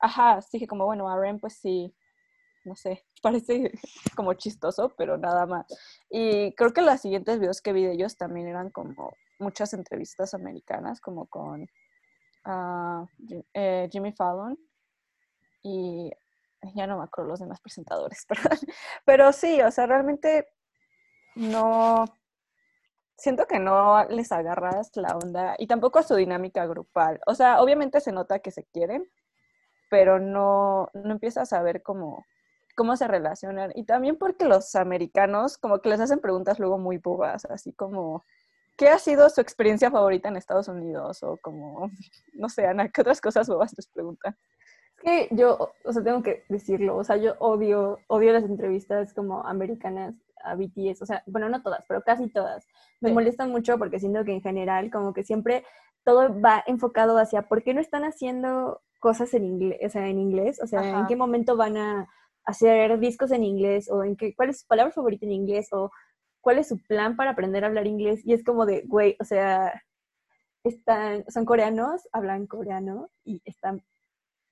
ajá, dije como, bueno, Aren pues sí, no sé, parece como chistoso, pero nada más. Y creo que los siguientes videos que vi de ellos también eran como muchas entrevistas americanas, como con uh, Jimmy Fallon y ya no me acuerdo los demás presentadores, perdón. Pero sí, o sea, realmente no, siento que no les agarras la onda y tampoco a su dinámica grupal. O sea, obviamente se nota que se quieren, pero no, no empiezas a ver cómo, cómo se relacionan. Y también porque los americanos como que les hacen preguntas luego muy bobas, así como, ¿qué ha sido su experiencia favorita en Estados Unidos? O como, no sé, Ana, ¿qué otras cosas bobas les preguntan?
que yo, o sea, tengo que decirlo, o sea, yo odio, odio las entrevistas como americanas a BTS, o sea, bueno, no todas, pero casi todas. Me molestan mucho porque siento que en general como que siempre todo va enfocado hacia por qué no están haciendo cosas en inglés, o sea, en inglés, o sea, en qué momento van a hacer discos en inglés o en qué, cuál es su palabra favorita en inglés o cuál es su plan para aprender a hablar inglés y es como de, güey, o sea, están, son coreanos, hablan coreano y están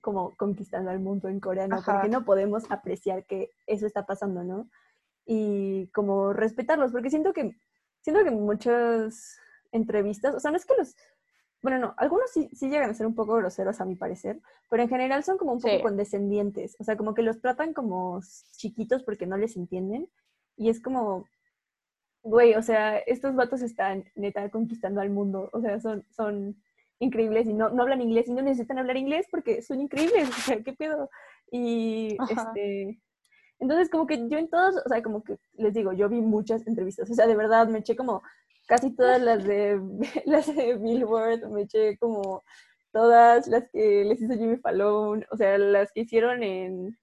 como conquistando al mundo en coreano, porque no podemos apreciar que eso está pasando, ¿no? Y como respetarlos, porque siento que, siento que muchas entrevistas, o sea, no es que los, bueno, no, algunos sí, sí, llegan a ser un poco groseros a mi parecer, pero en general son como un poco condescendientes, o sea, como que los tratan como chiquitos porque no les entienden, y es como, güey, o sea, estos vatos están neta conquistando al mundo, o sea, son, son increíbles y no, no hablan inglés y no necesitan hablar inglés porque son increíbles, o sea, ¿qué pedo? Y este, entonces como que yo en todos, o sea, como que les digo, yo vi muchas entrevistas, o sea, de verdad me eché como casi todas las de, las de Billboard, me eché como todas las que les hizo Jimmy Fallon, o sea, las que hicieron en...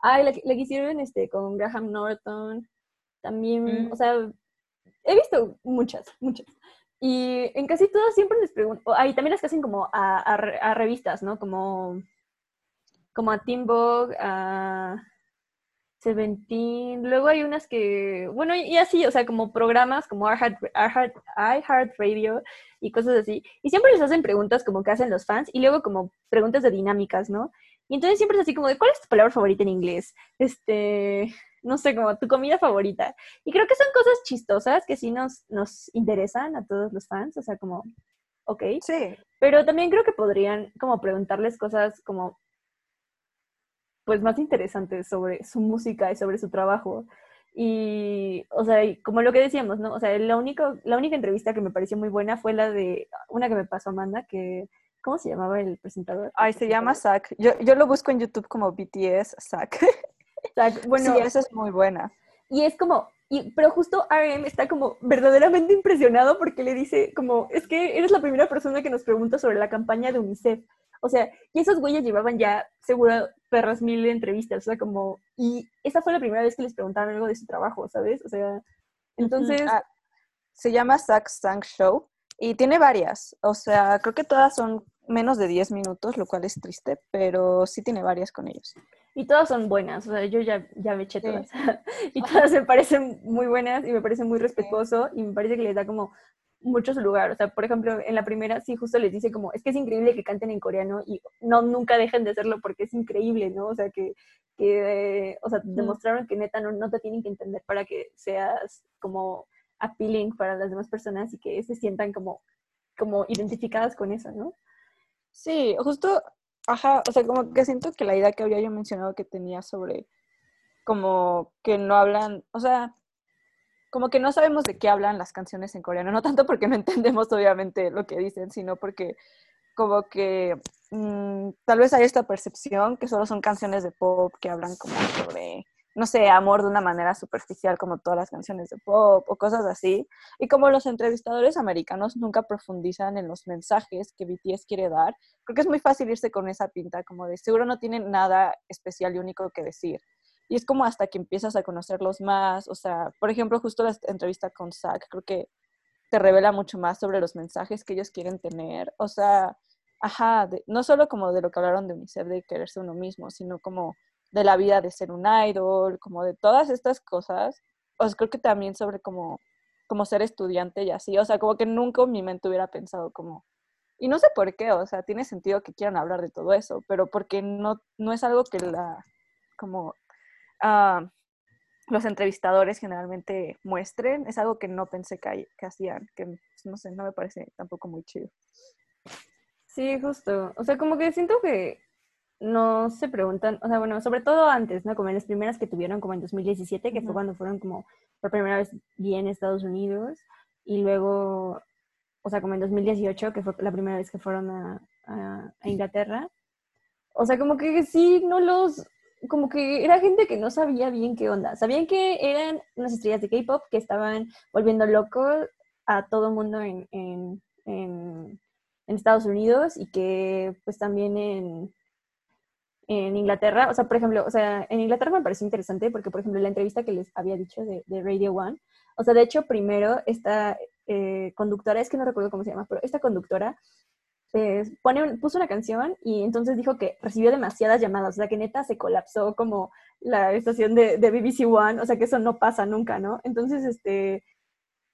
Ay, la, que hicieron este, con Graham Norton, también, o mm. sea, he visto muchas, muchas. Y en casi todas siempre les pregunto, ahí también las que hacen como a, a, revistas, ¿no? Como, como a Teen Vogue, a Seventeen, luego hay unas que, bueno, y así, o sea, como programas como iHeart Radio y cosas así. Y siempre les hacen preguntas como que hacen los fans y luego como preguntas de dinámicas, ¿no? Y entonces siempre es así como de, ¿cuál es tu palabra favorita en inglés? Este, no sé, como tu comida favorita. Y creo que son cosas chistosas que sí nos, nos interesan a todos los fans, o sea, como, ok.
Sí.
Pero también creo que podrían como preguntarles cosas como pues más interesantes sobre su música y sobre su trabajo. Y, o sea, como lo que decíamos, ¿no? O sea, la, único, la única entrevista que me pareció muy buena fue la de una que me pasó Amanda, que, ¿cómo se llamaba el presentador?
Ay, se llama Zack. Yo, yo lo busco en YouTube como BTS Zack.
Zack, bueno.
Sí, esa es muy buena.
Y es como, y, pero justo RM está como verdaderamente impresionado porque le dice como, es que eres la primera persona que nos pregunta sobre la campaña de UNICEF. O sea, y esos güeyes llevaban ya, seguro, perras mil entrevistas, o sea, como, y esa fue la primera vez que les preguntaron algo de su trabajo, ¿sabes? O sea, entonces... Ah,
se llama Zack Stank Show y tiene varias, o sea, creo que todas son menos de 10 minutos, lo cual es triste, pero sí tiene varias con ellos.
Y todas son buenas, o sea, yo ya, ya me eché todas. y todas me parecen muy buenas y me parecen muy respetuoso y me parece que les da como mucho su lugar. O sea, por ejemplo, en la primera sí justo les dice como, es que es increíble que canten en coreano y no nunca dejen de hacerlo porque es increíble, ¿no? O sea, que, que o sea, demostraron que neta no, no te tienen que entender para que seas como appealing para las demás personas y que se sientan como, como identificadas con eso, ¿no?
Sí, justo, ajá, o sea, como que siento que la idea que había yo mencionado que tenía sobre como que no hablan, o sea, como que no sabemos de qué hablan las canciones en coreano, no tanto porque no entendemos obviamente lo que dicen, sino porque como que mm, tal vez hay esta percepción que solo son canciones de pop que hablan como sobre, no sé, amor de una manera superficial como todas las canciones de pop o cosas así. Y como los entrevistadores americanos nunca profundizan en los mensajes que BTS quiere dar, creo que es muy fácil irse con esa pinta como de seguro no tienen nada especial y único que decir. Y es como hasta que empiezas a conocerlos más, o sea, por ejemplo, justo la entrevista con Zach, creo que te revela mucho más sobre los mensajes que ellos quieren tener, o sea, ajá, no solo como de lo que hablaron de UNICEF, de quererse uno mismo, sino como de la vida de ser un idol, como de todas estas cosas, o sea, creo que también sobre como, como ser estudiante y así, o sea, como que nunca en mi mente hubiera pensado como, y no sé por qué, o sea, tiene sentido que quieran hablar de todo eso, pero porque no, no es algo que la, como los entrevistadores generalmente muestren, es algo que no pensé que, hacían, que pues, no sé, no me parece tampoco muy chido.
Sí, justo. O sea, como que siento que no se preguntan, o sea, bueno, sobre todo antes, ¿no? Como en las primeras que tuvieron, como en 2017, que fue cuando fueron como por primera vez bien Estados Unidos, y luego, o sea, como en 2018, que fue la primera vez que fueron a, a Inglaterra. O sea, como que sí, no los, como que era gente que no sabía bien qué onda. Sabían que eran unas estrellas de K-pop que estaban volviendo locos a todo el mundo en, en, en, Estados Unidos y que pues también en, en Inglaterra, o sea, por ejemplo, o sea, en Inglaterra me pareció interesante porque, por ejemplo, la entrevista que les había dicho de, Radio One, o sea, de hecho, primero esta eh, conductora, es que no recuerdo cómo se llama, pero esta conductora pues, pone puso una canción y entonces dijo que recibió demasiadas llamadas, o sea que neta se colapsó como la estación de, de, BBC One, o sea que eso no pasa nunca, ¿no? Entonces, este,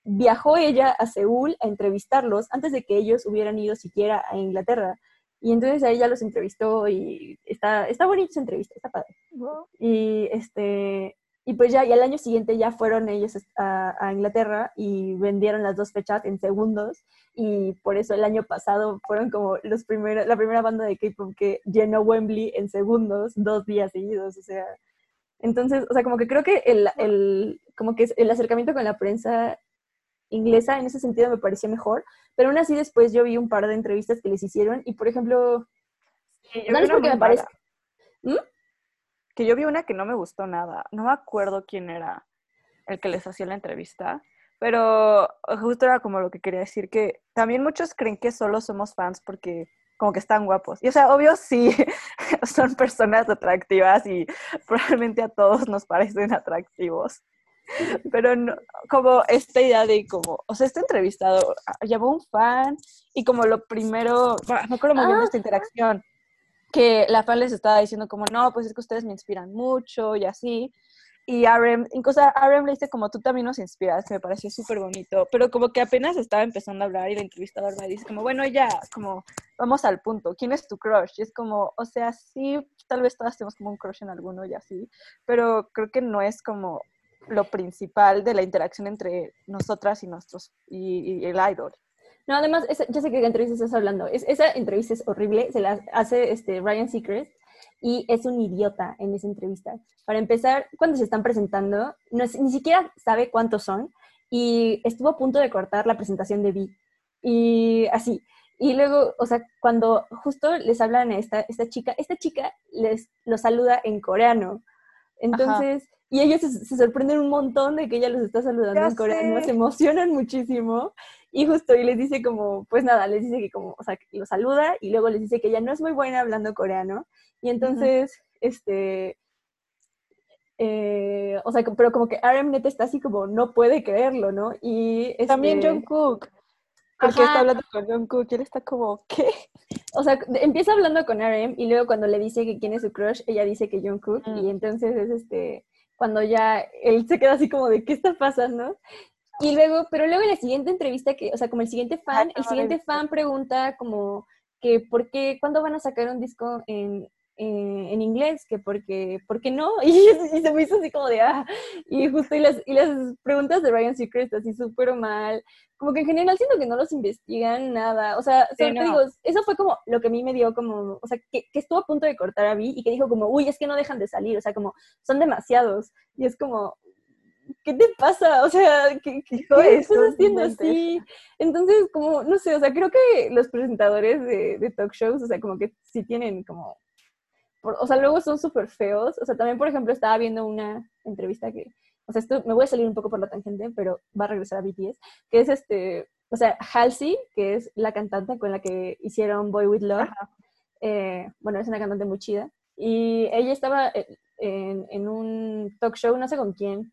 viajó ella a Seúl a entrevistarlos antes de que ellos hubieran ido siquiera a Inglaterra. Y entonces a ella los entrevistó y está, está bonita su entrevista, está padre. Y este, y pues ya, y al año siguiente ya fueron ellos a, Inglaterra y vendieron las dos fechas en segundos. Y por eso el año pasado fueron como los primeros, la primera banda de K-pop que llenó Wembley en segundos, dos días seguidos. O sea, entonces, o sea, como que creo que el, el, como que el acercamiento con la prensa inglesa en ese sentido me parecía mejor. Pero aún así después yo vi un par de entrevistas que les hicieron y, por ejemplo, no es porque me parece... ¿Mm?
que yo vi una que no me gustó nada. No me acuerdo quién era el que les hacía la entrevista, pero justo era como lo que quería decir, que también muchos creen que solo somos fans porque como que están guapos. Y o sea, obvio sí, son personas atractivas y probablemente a todos nos parecen atractivos. Pero no, como esta idea de como, o sea, este entrevistado llevó un fan y como lo primero, no acuerdo muy bien de esta ah. interacción, que la fan les estaba diciendo como, no, pues es que ustedes me inspiran mucho y así. Y Arem, incluso Arem le dice como tú también nos inspiras, que me pareció súper bonito, pero como que apenas estaba empezando a hablar y la entrevistador me dice como, bueno, ya, como, vamos al punto, ¿quién es tu crush? Y es como, o sea, sí, tal vez todas tenemos como un crush en alguno y así, pero creo que no es como lo principal de la interacción entre nosotras y nuestros, y, el idol.
No, además, ya sé que entrevista estás hablando, es, esa entrevista es horrible, se la hace este Ryan Seacrest, y es un idiota en esa entrevista. Para empezar, cuando se están presentando, no ni siquiera sabe cuántos son y estuvo a punto de cortar la presentación de Vi. Y así. Y luego, o sea, cuando justo les hablan a esta, esta chica, esta chica les lo saluda en coreano. Entonces, y ellos se, sorprenden un montón de que ella los está saludando en coreano, se emocionan muchísimo. Y justo, y les dice como, pues nada, les dice que como, o sea, que los saluda y luego les dice que ella no es muy buena hablando coreano. Y entonces, este, eh, o sea, pero como que RM neta está así como, no puede creerlo, ¿no? Y
este, También Jungkook. Porque está hablando con Jungkook y él está como, ¿qué?
O sea, empieza hablando con RM y luego cuando le dice que quién es su crush, ella dice que Jungkook. Y mm. entonces es este, cuando ya él se queda así como de, ¿qué está pasando? Y luego, pero luego en la siguiente entrevista, que, o sea, como el siguiente fan, el siguiente fan pregunta como que por qué, ¿cuándo van a sacar un disco en, en inglés? Que porque, ¿por qué no? Y, se me hizo así como de, ah, y justo, y las, y las preguntas de Ryan Seacrest así súper mal, como que en general siento que no los investigan nada, o sea, digo, eso fue como lo que a mí me dio como, o sea, que, que estuvo a punto de cortar a Vi y que dijo como, uy, es que no dejan de salir, o sea, como, son demasiados, y es como, ¿qué te pasa? O sea, ¿qué, qué, estás haciendo así? Entonces, como, no sé, o sea, creo que los presentadores de, de talk shows, o sea, como que sí tienen como, o sea, luego son súper feos. O sea, también, por ejemplo, estaba viendo una entrevista que, o sea, esto me voy a salir un poco por la tangente, pero va a regresar a BTS, que es este, o sea, Halsey, que es la cantante con la que hicieron Boy With Love. Eh, bueno, es una cantante muy chida. Y ella estaba eh, en, en, un talk show, no sé con quién,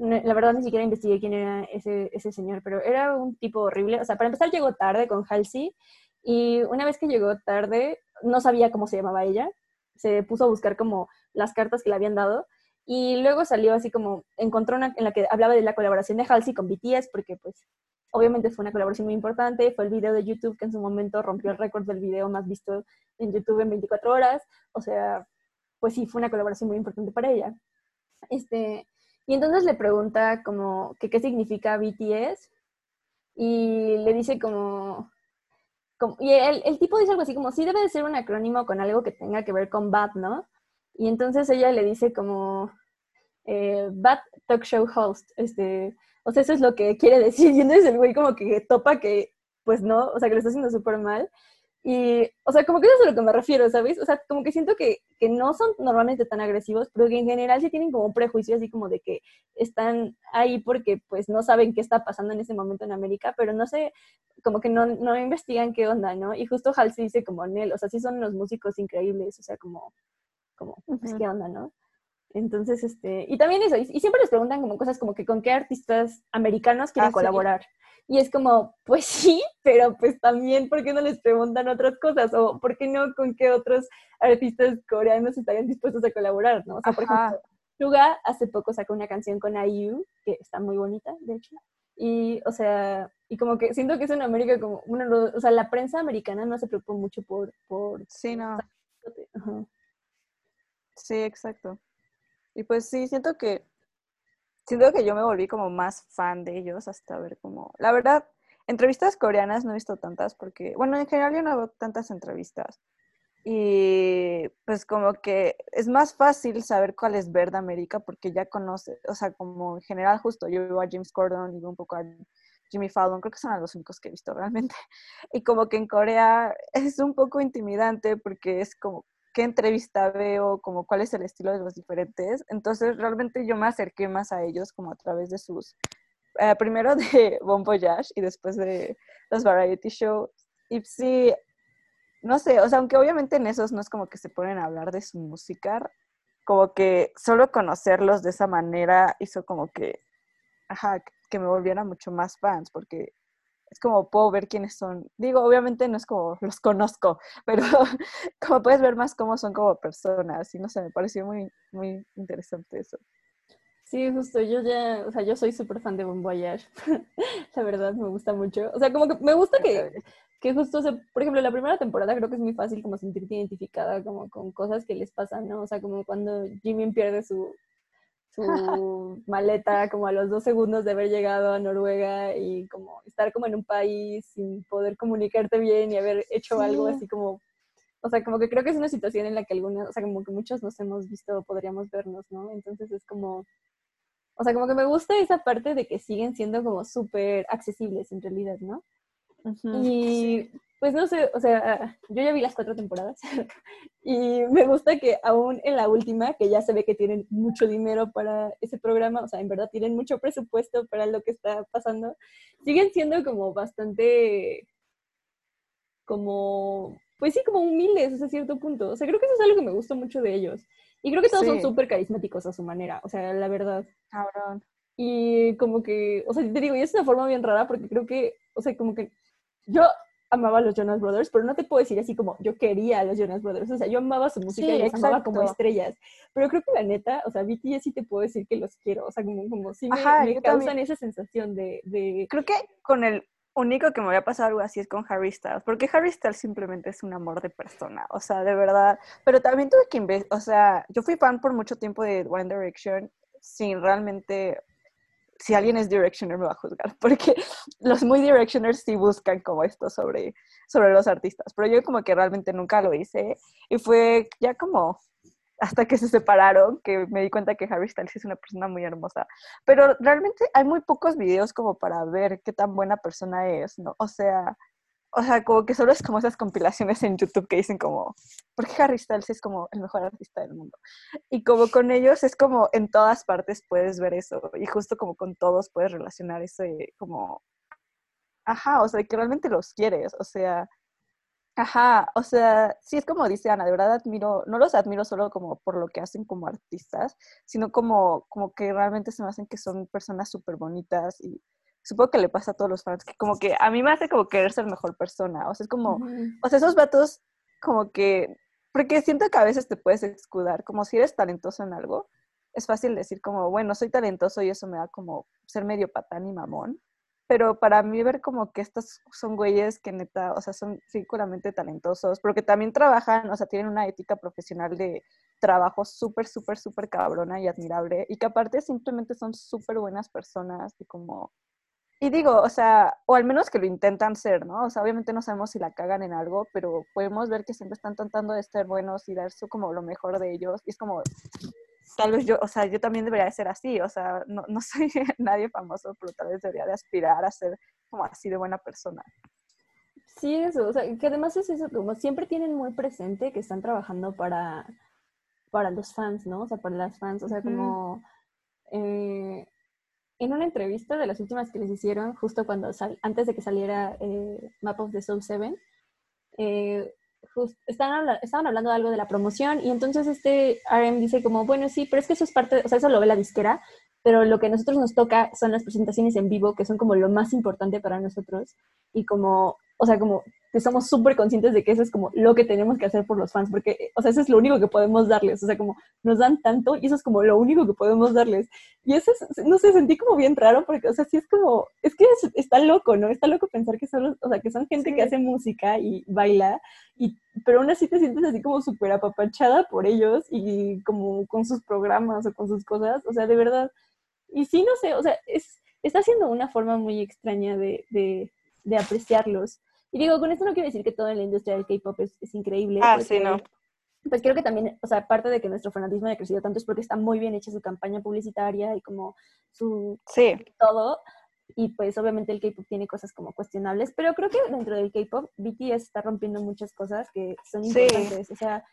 la verdad ni siquiera investigué quién era ese, ese señor, pero era un tipo horrible. O sea, para empezar llegó tarde con Halsey y una vez que llegó tarde no sabía cómo se llamaba ella. Se puso a buscar como las cartas que le habían dado y luego salió así como, encontró una en la que hablaba de la colaboración de Halsey con BTS porque pues obviamente fue una colaboración muy importante, fue el video de YouTube que en su momento rompió el récord del video más visto en YouTube en 24 horas, o sea, pues sí, fue una colaboración muy importante para ella. Este, y entonces le pregunta como que qué significa BTS y le dice como, y el, el, tipo dice algo así como, sí debe de ser un acrónimo con algo que tenga que ver con BAT, ¿no? Y entonces ella le dice como, eh, BAT Talk Show Host, este, o sea, eso es lo que quiere decir. Y entonces el güey como que topa que, pues no, o sea, que lo está haciendo súper mal. Y, o sea, como que eso es a lo que me refiero, ¿sabes? O sea, como que siento que, que, no son normalmente tan agresivos, pero que en general sí tienen como un prejuicio así como de que están ahí porque pues no saben qué está pasando en ese momento en América, pero no sé, como que no, no investigan qué onda, ¿no? Y justo Halsey dice como Nel, o sea, sí son unos músicos increíbles, o sea, como, como, pues, qué onda, ¿no? Entonces, este, y también eso, y, siempre les preguntan como cosas como que con qué artistas americanos quieren ah, colaborar. Y es como, pues sí, pero pues también, ¿por qué no les preguntan otras cosas? O ¿por qué no con qué otros artistas coreanos estarían dispuestos a colaborar, no? O sea, por ejemplo, Suga hace poco sacó una canción con IU, que está muy bonita, de hecho. Y, o sea, y como que siento que es en América como, una, o sea, la prensa americana no se preocupa mucho por... por
sí, no. Sí, exacto. Y pues sí, siento que siento que yo me volví como más fan de ellos hasta ver como, la verdad, entrevistas coreanas no he visto tantas porque, bueno, en general yo no veo tantas entrevistas. Y pues como que es más fácil saber cuál es ver de América porque ya conoce, o sea, como en general justo yo veo a James Corden y un poco a Jimmy Fallon, creo que son los únicos que he visto realmente. Y como que en Corea es un poco intimidante porque es como entrevista veo, como cuál es el estilo de los diferentes. Entonces realmente yo me acerqué más a ellos como a través de sus, eh, primero de Bon Voyage y después de los variety shows. Y sí, no sé, o sea, aunque obviamente en esos no es como que se ponen a hablar de su música, como que solo conocerlos de esa manera hizo como que, ajá, que me volviera mucho más fans, porque es como puedo ver quiénes son. Digo, obviamente no es como los conozco, pero como puedes ver más cómo son como personas. Y no sé, me pareció muy, muy interesante eso.
Sí, justo, yo ya, o sea, yo soy súper fan de Bon Voyage. la verdad, me gusta mucho. O sea, como que me gusta que, que justo, o sea, por ejemplo, la primera temporada creo que es muy fácil como sentirte identificada como con cosas que les pasan, ¿no? O sea, como cuando Jimmy pierde su, su maleta como a los dos segundos de haber llegado a Noruega y como estar como en un país sin poder comunicarte bien y haber hecho algo así como, o sea, como que creo que es una situación en la que algunos, o sea, como que muchos nos hemos visto, podríamos vernos, ¿no? Entonces es como, o sea, como que me gusta esa parte de que siguen siendo como súper accesibles en realidad, ¿no? y pues no sé, o sea, yo ya vi las cuatro temporadas y me gusta que aún en la última, que ya se ve que tienen mucho dinero para ese programa, o sea, en verdad tienen mucho presupuesto para lo que está pasando, siguen siendo como bastante, como, pues sí, como humildes hasta cierto punto. O sea, creo que eso es algo que me gusta mucho de ellos. Y creo que todos son súper carismáticos a su manera, o sea, la verdad.
Cabrón.
Y como que, o sea, te digo, y es una forma bien rara porque creo que, o sea, como que yo amaba a los Jonas Brothers, pero no te puedo decir así como yo quería a los Jonas Brothers. O sea, yo amaba su música y los amaba como estrellas. Pero creo que la neta, o sea, BTS sí te puedo decir que los quiero. O sea, como, como sí me, causan esa sensación de, de,
Creo que con el único que me voy a pasar algo así es con Harry Styles, porque Harry Styles simplemente es un amor de persona, o sea, de verdad. Pero también tuve que o sea, yo fui fan por mucho tiempo de One Direction sin realmente si alguien es Directioner me va a juzgar, porque los muy Directioners sí buscan como esto sobre, sobre los artistas, pero yo como que realmente nunca lo hice y fue ya como hasta que se separaron que me di cuenta que Harry Styles es una persona muy hermosa, pero realmente hay muy pocos videos como para ver qué tan buena persona es, ¿no? O sea, o sea, como que solo es como esas compilaciones en YouTube que dicen como, ¿por qué Harry Styles es como el mejor artista del mundo? Y como con ellos es como en todas partes puedes ver eso y justo como con todos puedes relacionar ese como, ajá, o sea, que realmente los quieres, o sea, ajá, o sea, sí es como dice Ana, de verdad admiro, no los admiro solo como por lo que hacen como artistas, sino como, como que realmente se me hacen que son personas súper bonitas y supongo que le pasa a todos los fans, que como que a mí me hace como querer ser mejor persona, o sea, es como, o sea, esos vatos como que, porque siento que a veces te puedes escudar, como si eres talentoso en algo, es fácil decir como, bueno, soy talentoso y eso me da como ser medio patán y mamón, pero para mí ver como que estos son güeyes que neta, o sea, son seguramente talentosos, porque también trabajan, o sea, tienen una ética profesional de trabajo súper, súper, súper cabrona y admirable, y que aparte simplemente son súper buenas personas y como y digo, o sea, o al menos que lo intentan ser, ¿no? O sea, obviamente no sabemos si la cagan en algo, pero podemos ver que siempre están tratando de ser buenos y dar su como lo mejor de ellos. Y es como, tal vez yo, o sea, yo también debería de ser así, o sea, no, no soy nadie famoso, pero tal vez debería de aspirar a ser como así de buena persona.
Sí, eso, o sea, que además es eso, como siempre tienen muy presente que están trabajando para, para los fans, ¿no? O sea, para las fans, o sea, como... Eh, en una entrevista de las últimas que les hicieron, justo cuando antes de que saliera eh, Map of the Soul 7, eh, estaban, hablando de algo de la promoción y entonces este RM dice como, bueno, sí, pero es que eso es parte, o sea, eso lo ve la disquera, pero lo que a nosotros nos toca son las presentaciones en vivo, que son como lo más importante para nosotros y como, o sea, como que somos súper conscientes de que eso es como lo que tenemos que hacer por los fans, porque, o sea, eso es lo único que podemos darles, o sea, como nos dan tanto y eso es como lo único que podemos darles. Y eso es, no sé, sentí como bien raro, porque, o sea, sí es como, es que está loco, ¿no? Está loco pensar que son, o sea, que son gente que hace música y baila, y, pero aún así te sientes así como súper apapachada por ellos y como con sus programas o con sus cosas, o sea, de verdad. Y sí, no sé, o sea, es, está siendo una forma muy extraña de, de, de apreciarlos. Y digo, con esto no quiero decir que toda la industria del K-pop es, increíble.
Ah, sí, no.
Pues creo que también, o sea, parte de que nuestro fanatismo haya crecido tanto es porque está muy bien hecha su campaña publicitaria y como su
sí.
todo. Y pues obviamente el K-pop tiene cosas como cuestionables, pero creo que dentro del K-pop BTS está rompiendo muchas cosas que son importantes. O sea,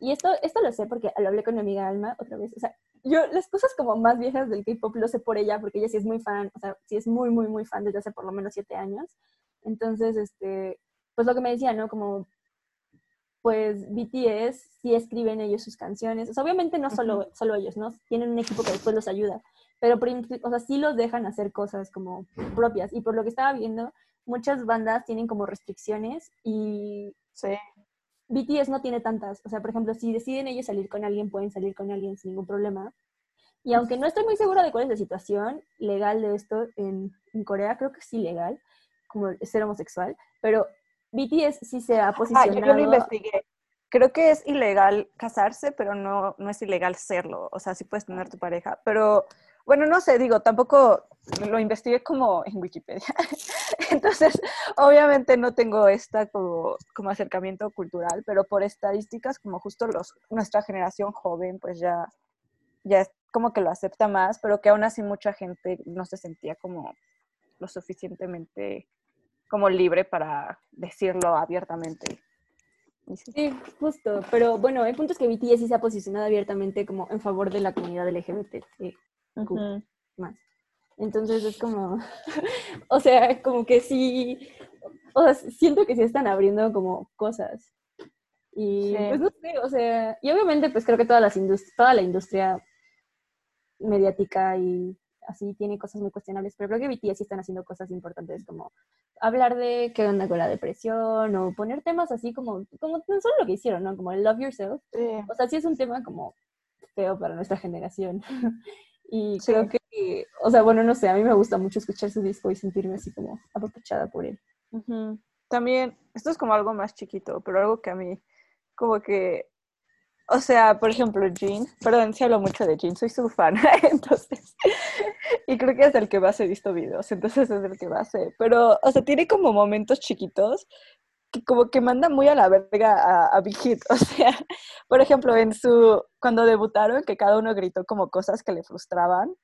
y esto, esto lo sé porque lo hablé con mi amiga Alma otra vez, o sea, yo las cosas como más viejas del K-pop lo sé por ella, porque ella sí es muy fan, o sea, sí es muy, muy, muy fan desde hace por lo menos siete años. Entonces, este, pues lo que me decía, ¿no? Como, pues BTS sí escriben ellos sus canciones, o sea, obviamente no solo, solo ellos, ¿no? Tienen un equipo que después los ayuda, pero, o sea, sí los dejan hacer cosas como propias. Y por lo que estaba viendo, muchas bandas tienen como restricciones y
sí.
BTS no tiene tantas. O sea, por ejemplo, si deciden ellos salir con alguien, pueden salir con alguien sin ningún problema. Y aunque no estoy muy segura de cuál es la situación legal de esto en, en Corea, creo que sí legal, como ser homosexual, pero BTS sí se ha posicionado...
Ah, yo, lo investigué. Creo que es ilegal casarse, pero no, no es ilegal serlo. O sea, sí puedes tener tu pareja, pero bueno, no sé, digo, tampoco lo investigué como en Wikipedia. Entonces, obviamente no tengo esta como, como, acercamiento cultural, pero por estadísticas, como justo los, nuestra generación joven, pues ya, ya es como que lo acepta más, pero que aún así mucha gente no se sentía como lo suficientemente como libre para decirlo abiertamente.
Sí, justo, pero bueno, el punto es que BTS sí se ha posicionado abiertamente como en favor de la comunidad LGBT más. Entonces es como, o sea, como que sí, o sea, siento que sí están abriendo como cosas. Y pues no sé, o sea, y obviamente pues creo que todas las toda la industria mediática y así tiene cosas muy cuestionables, pero creo que BTS sí están haciendo cosas importantes como hablar de qué onda con la depresión o poner temas así como, como no solo lo que hicieron, ¿no? Como el love yourself. O sea, sí es un tema como feo para nuestra generación. Y creo que, o sea, bueno, no sé, a mí me gusta mucho escuchar su disco y sentirme así como apapachada por él.
También, esto es como algo más chiquito, pero algo que a mí, como que, o sea, por ejemplo, Jean, perdón si hablo mucho de Jean, soy su fan, entonces, y creo que es el que más he visto videos, entonces es el que más sé, pero, o sea, tiene como momentos chiquitos que como que manda muy a la verga a, a, Big Hit. O sea, por ejemplo, en su, cuando debutaron, que cada uno gritó como cosas que le frustraban,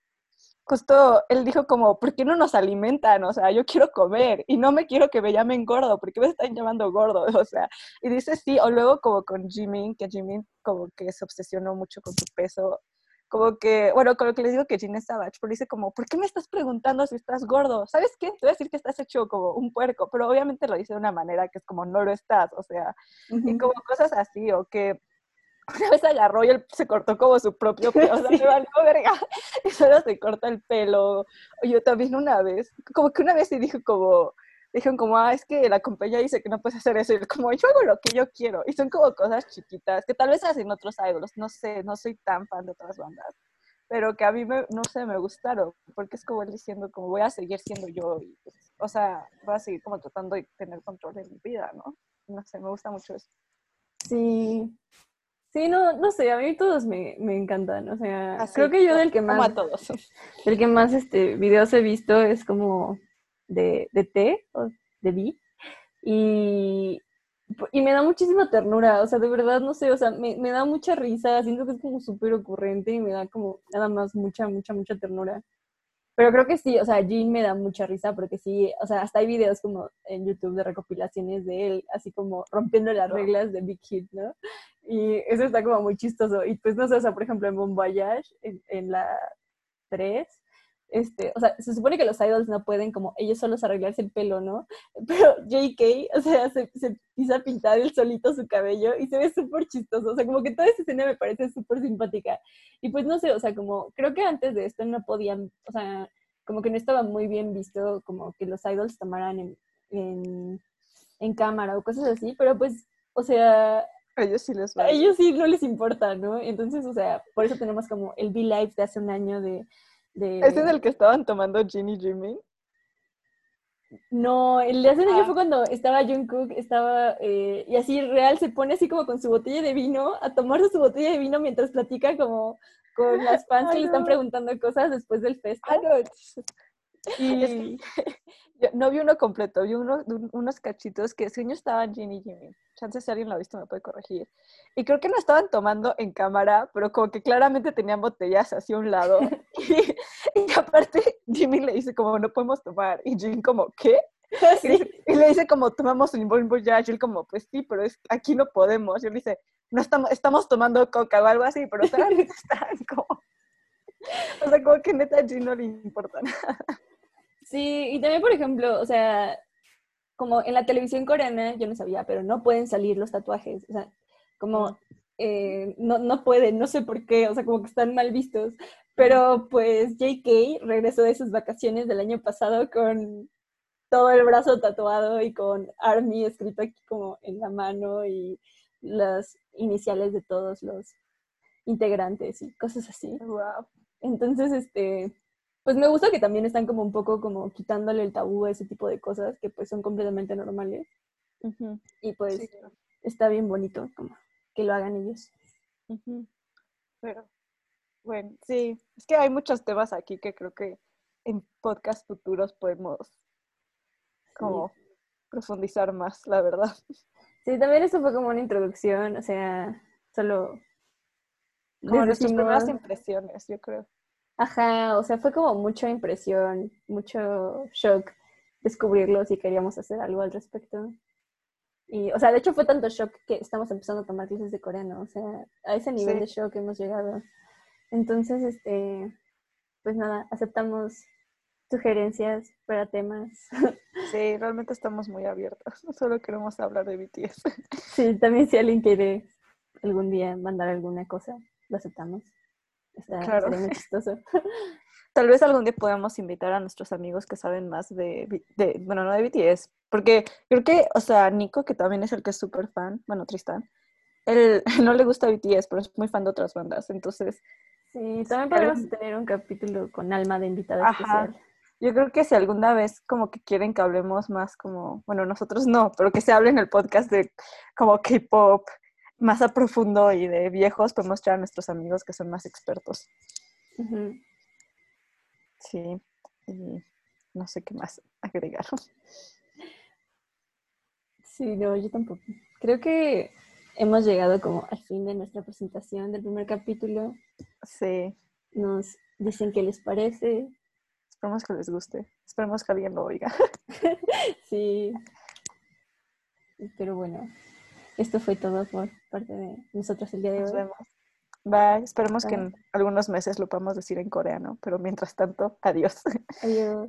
justo él dijo como, ¿por qué no nos alimentan? O sea, yo quiero comer y no me quiero que me llamen gordo, ¿por qué me están llamando gordo? O sea, y dice sí, o luego como con Jimin, que Jimin como que se obsesionó mucho con su peso como que, bueno, con lo que les digo que Gina Savage, pero dice como, ¿por qué me estás preguntando si estás gordo? ¿Sabes qué? Te voy a decir que estás hecho como un puerco, pero obviamente lo dice de una manera que es como, no lo estás, o sea, y como cosas así, o que una vez agarró y él se cortó como su propio pelo, o sea, me valió verga, y solo se corta el pelo, yo también una vez, como que una vez sí dijo como, dijeron como, ah, es que la compañía dice que no puedes hacer eso. Y como, yo hago lo que yo quiero. Y son como cosas chiquitas que tal vez hacen otros idols. No sé, no soy tan fan de otras bandas. Pero que a mí, me, no sé, me gustaron. Porque es como él diciendo, como voy a seguir siendo yo. Y, pues, o sea, voy a seguir como tratando de tener control de mi vida, ¿no? No sé, me gusta mucho eso.
Sí. Sí, no, no sé, a mí todos me, me encantan, o sea, creo que yo del que más...
Como a todos.
El que más este, videos he visto es como de, de T o de B. Y, y me da muchísima ternura, o sea, de verdad, no sé, o sea, me, me da mucha risa, siento que es como súper ocurrente y me da como nada más mucha, mucha, mucha ternura. Pero creo que sí, o sea, Jean me da mucha risa porque sí, o sea, hasta hay videos como en YouTube de recopilaciones de él, así como rompiendo las reglas de Big Hit, ¿no? Y eso está como muy chistoso. Y pues no sé, o sea, por ejemplo, en Bon Voyage, en, en la 3, este, o sea, se supone que los idols no pueden como ellos solos arreglarse el pelo, ¿no? Pero JK, o sea, se, se empieza a pintar él solito su cabello y se ve súper chistoso, o sea, como que toda esa escena me parece súper simpática. Y pues no sé, o sea, como creo que antes de esto no podían, o sea, como que no estaba muy bien visto como que los idols tomaran en, en, en cámara o cosas así, pero pues, o sea,
a ellos sí les va.
A ellos sí no les importa, ¿no? Entonces, o sea, por eso tenemos como el Be Live de hace un año de
¿Ese es el que estaban tomando Ginny Jimmy?
No, el de hace un año ah. fue cuando estaba Jungkook, estaba, eh, y así real se pone así como con su botella de vino, a tomarse su botella de vino mientras platica como con las fans que le están preguntando cosas después del festival.
Y no vi uno completo, vi uno, unos cachitos que ese estaban Ginny Jimmy. Chances si alguien lo ha visto me puede corregir. Y creo que no estaban tomando en cámara, pero como que claramente tenían botellas hacia un lado. y, aparte Jimmy le dice como no podemos tomar. Y Jimmy como, ¿qué? Y, le dice como, tomamos un Bon Voyage, y él como, pues sí, pero es, aquí no podemos. Y él dice, no estamos, estamos tomando coca o algo así, pero están, están como... O sea, como que neta a no le importa nada.
Sí, y también, por ejemplo, o sea, como en la televisión coreana, yo no sabía, pero no pueden salir los tatuajes. O sea, como eh, no, no pueden, no sé por qué, o sea, como que están mal vistos. Pero pues JK regresó de sus vacaciones del año pasado con todo el brazo tatuado y con Army escrito aquí como en la mano y las iniciales de todos los integrantes y cosas así.
Wow.
Entonces, este, pues me gusta que también están como un poco como quitándole el tabú a ese tipo de cosas que pues son completamente normales. Y pues está bien bonito como que lo hagan ellos.
Pero bueno, sí, es que hay muchos temas aquí que creo que en podcast futuros podemos como profundizar más, la verdad.
Sí, también esto fue como una introducción, o sea, solo...
Como nuestras primeras impresiones, yo creo.
Ajá, o sea, fue como mucha impresión, mucho shock descubrirlo si queríamos hacer algo al respecto. Y, o sea, de hecho fue tanto shock que estamos empezando a tomar clases de coreano, o sea, a ese nivel de shock hemos llegado. Entonces, este, pues nada, aceptamos sugerencias para temas.
Sí, realmente estamos muy abiertos. Solo queremos hablar de BTS.
Sí, también si alguien quiere algún día mandar alguna cosa, lo aceptamos. Está, claro. muy chistoso.
Tal vez algún día podamos invitar a nuestros amigos que saben más de, de, bueno, no de BTS, porque creo que, o sea, Nico, que también es el que es súper fan, bueno, Tristan, él no le gusta BTS, pero es muy fan de otras bandas, entonces...
Sí, también podemos tener un capítulo con alma de invitada especial.
Yo creo que si alguna vez como que quieren que hablemos más como, bueno, nosotros no, pero que se hable en el podcast de como K-pop más a profundo y de viejos, podemos traer a nuestros amigos que son más expertos. Sí, y no sé qué más agregar.
Sí, no, yo tampoco. Creo que hemos llegado como al fin de nuestra presentación del primer capítulo.
Sí.
Nos dicen qué les parece,
Esperemos que les guste. Esperemos que alguien lo oiga.
sí. Pero bueno, esto fue todo por parte de nosotros el día de
Nos
hoy.
Vemos. Bye. Esperemos que en algunos meses lo podamos decir en coreano, pero mientras tanto, adiós.
Adiós.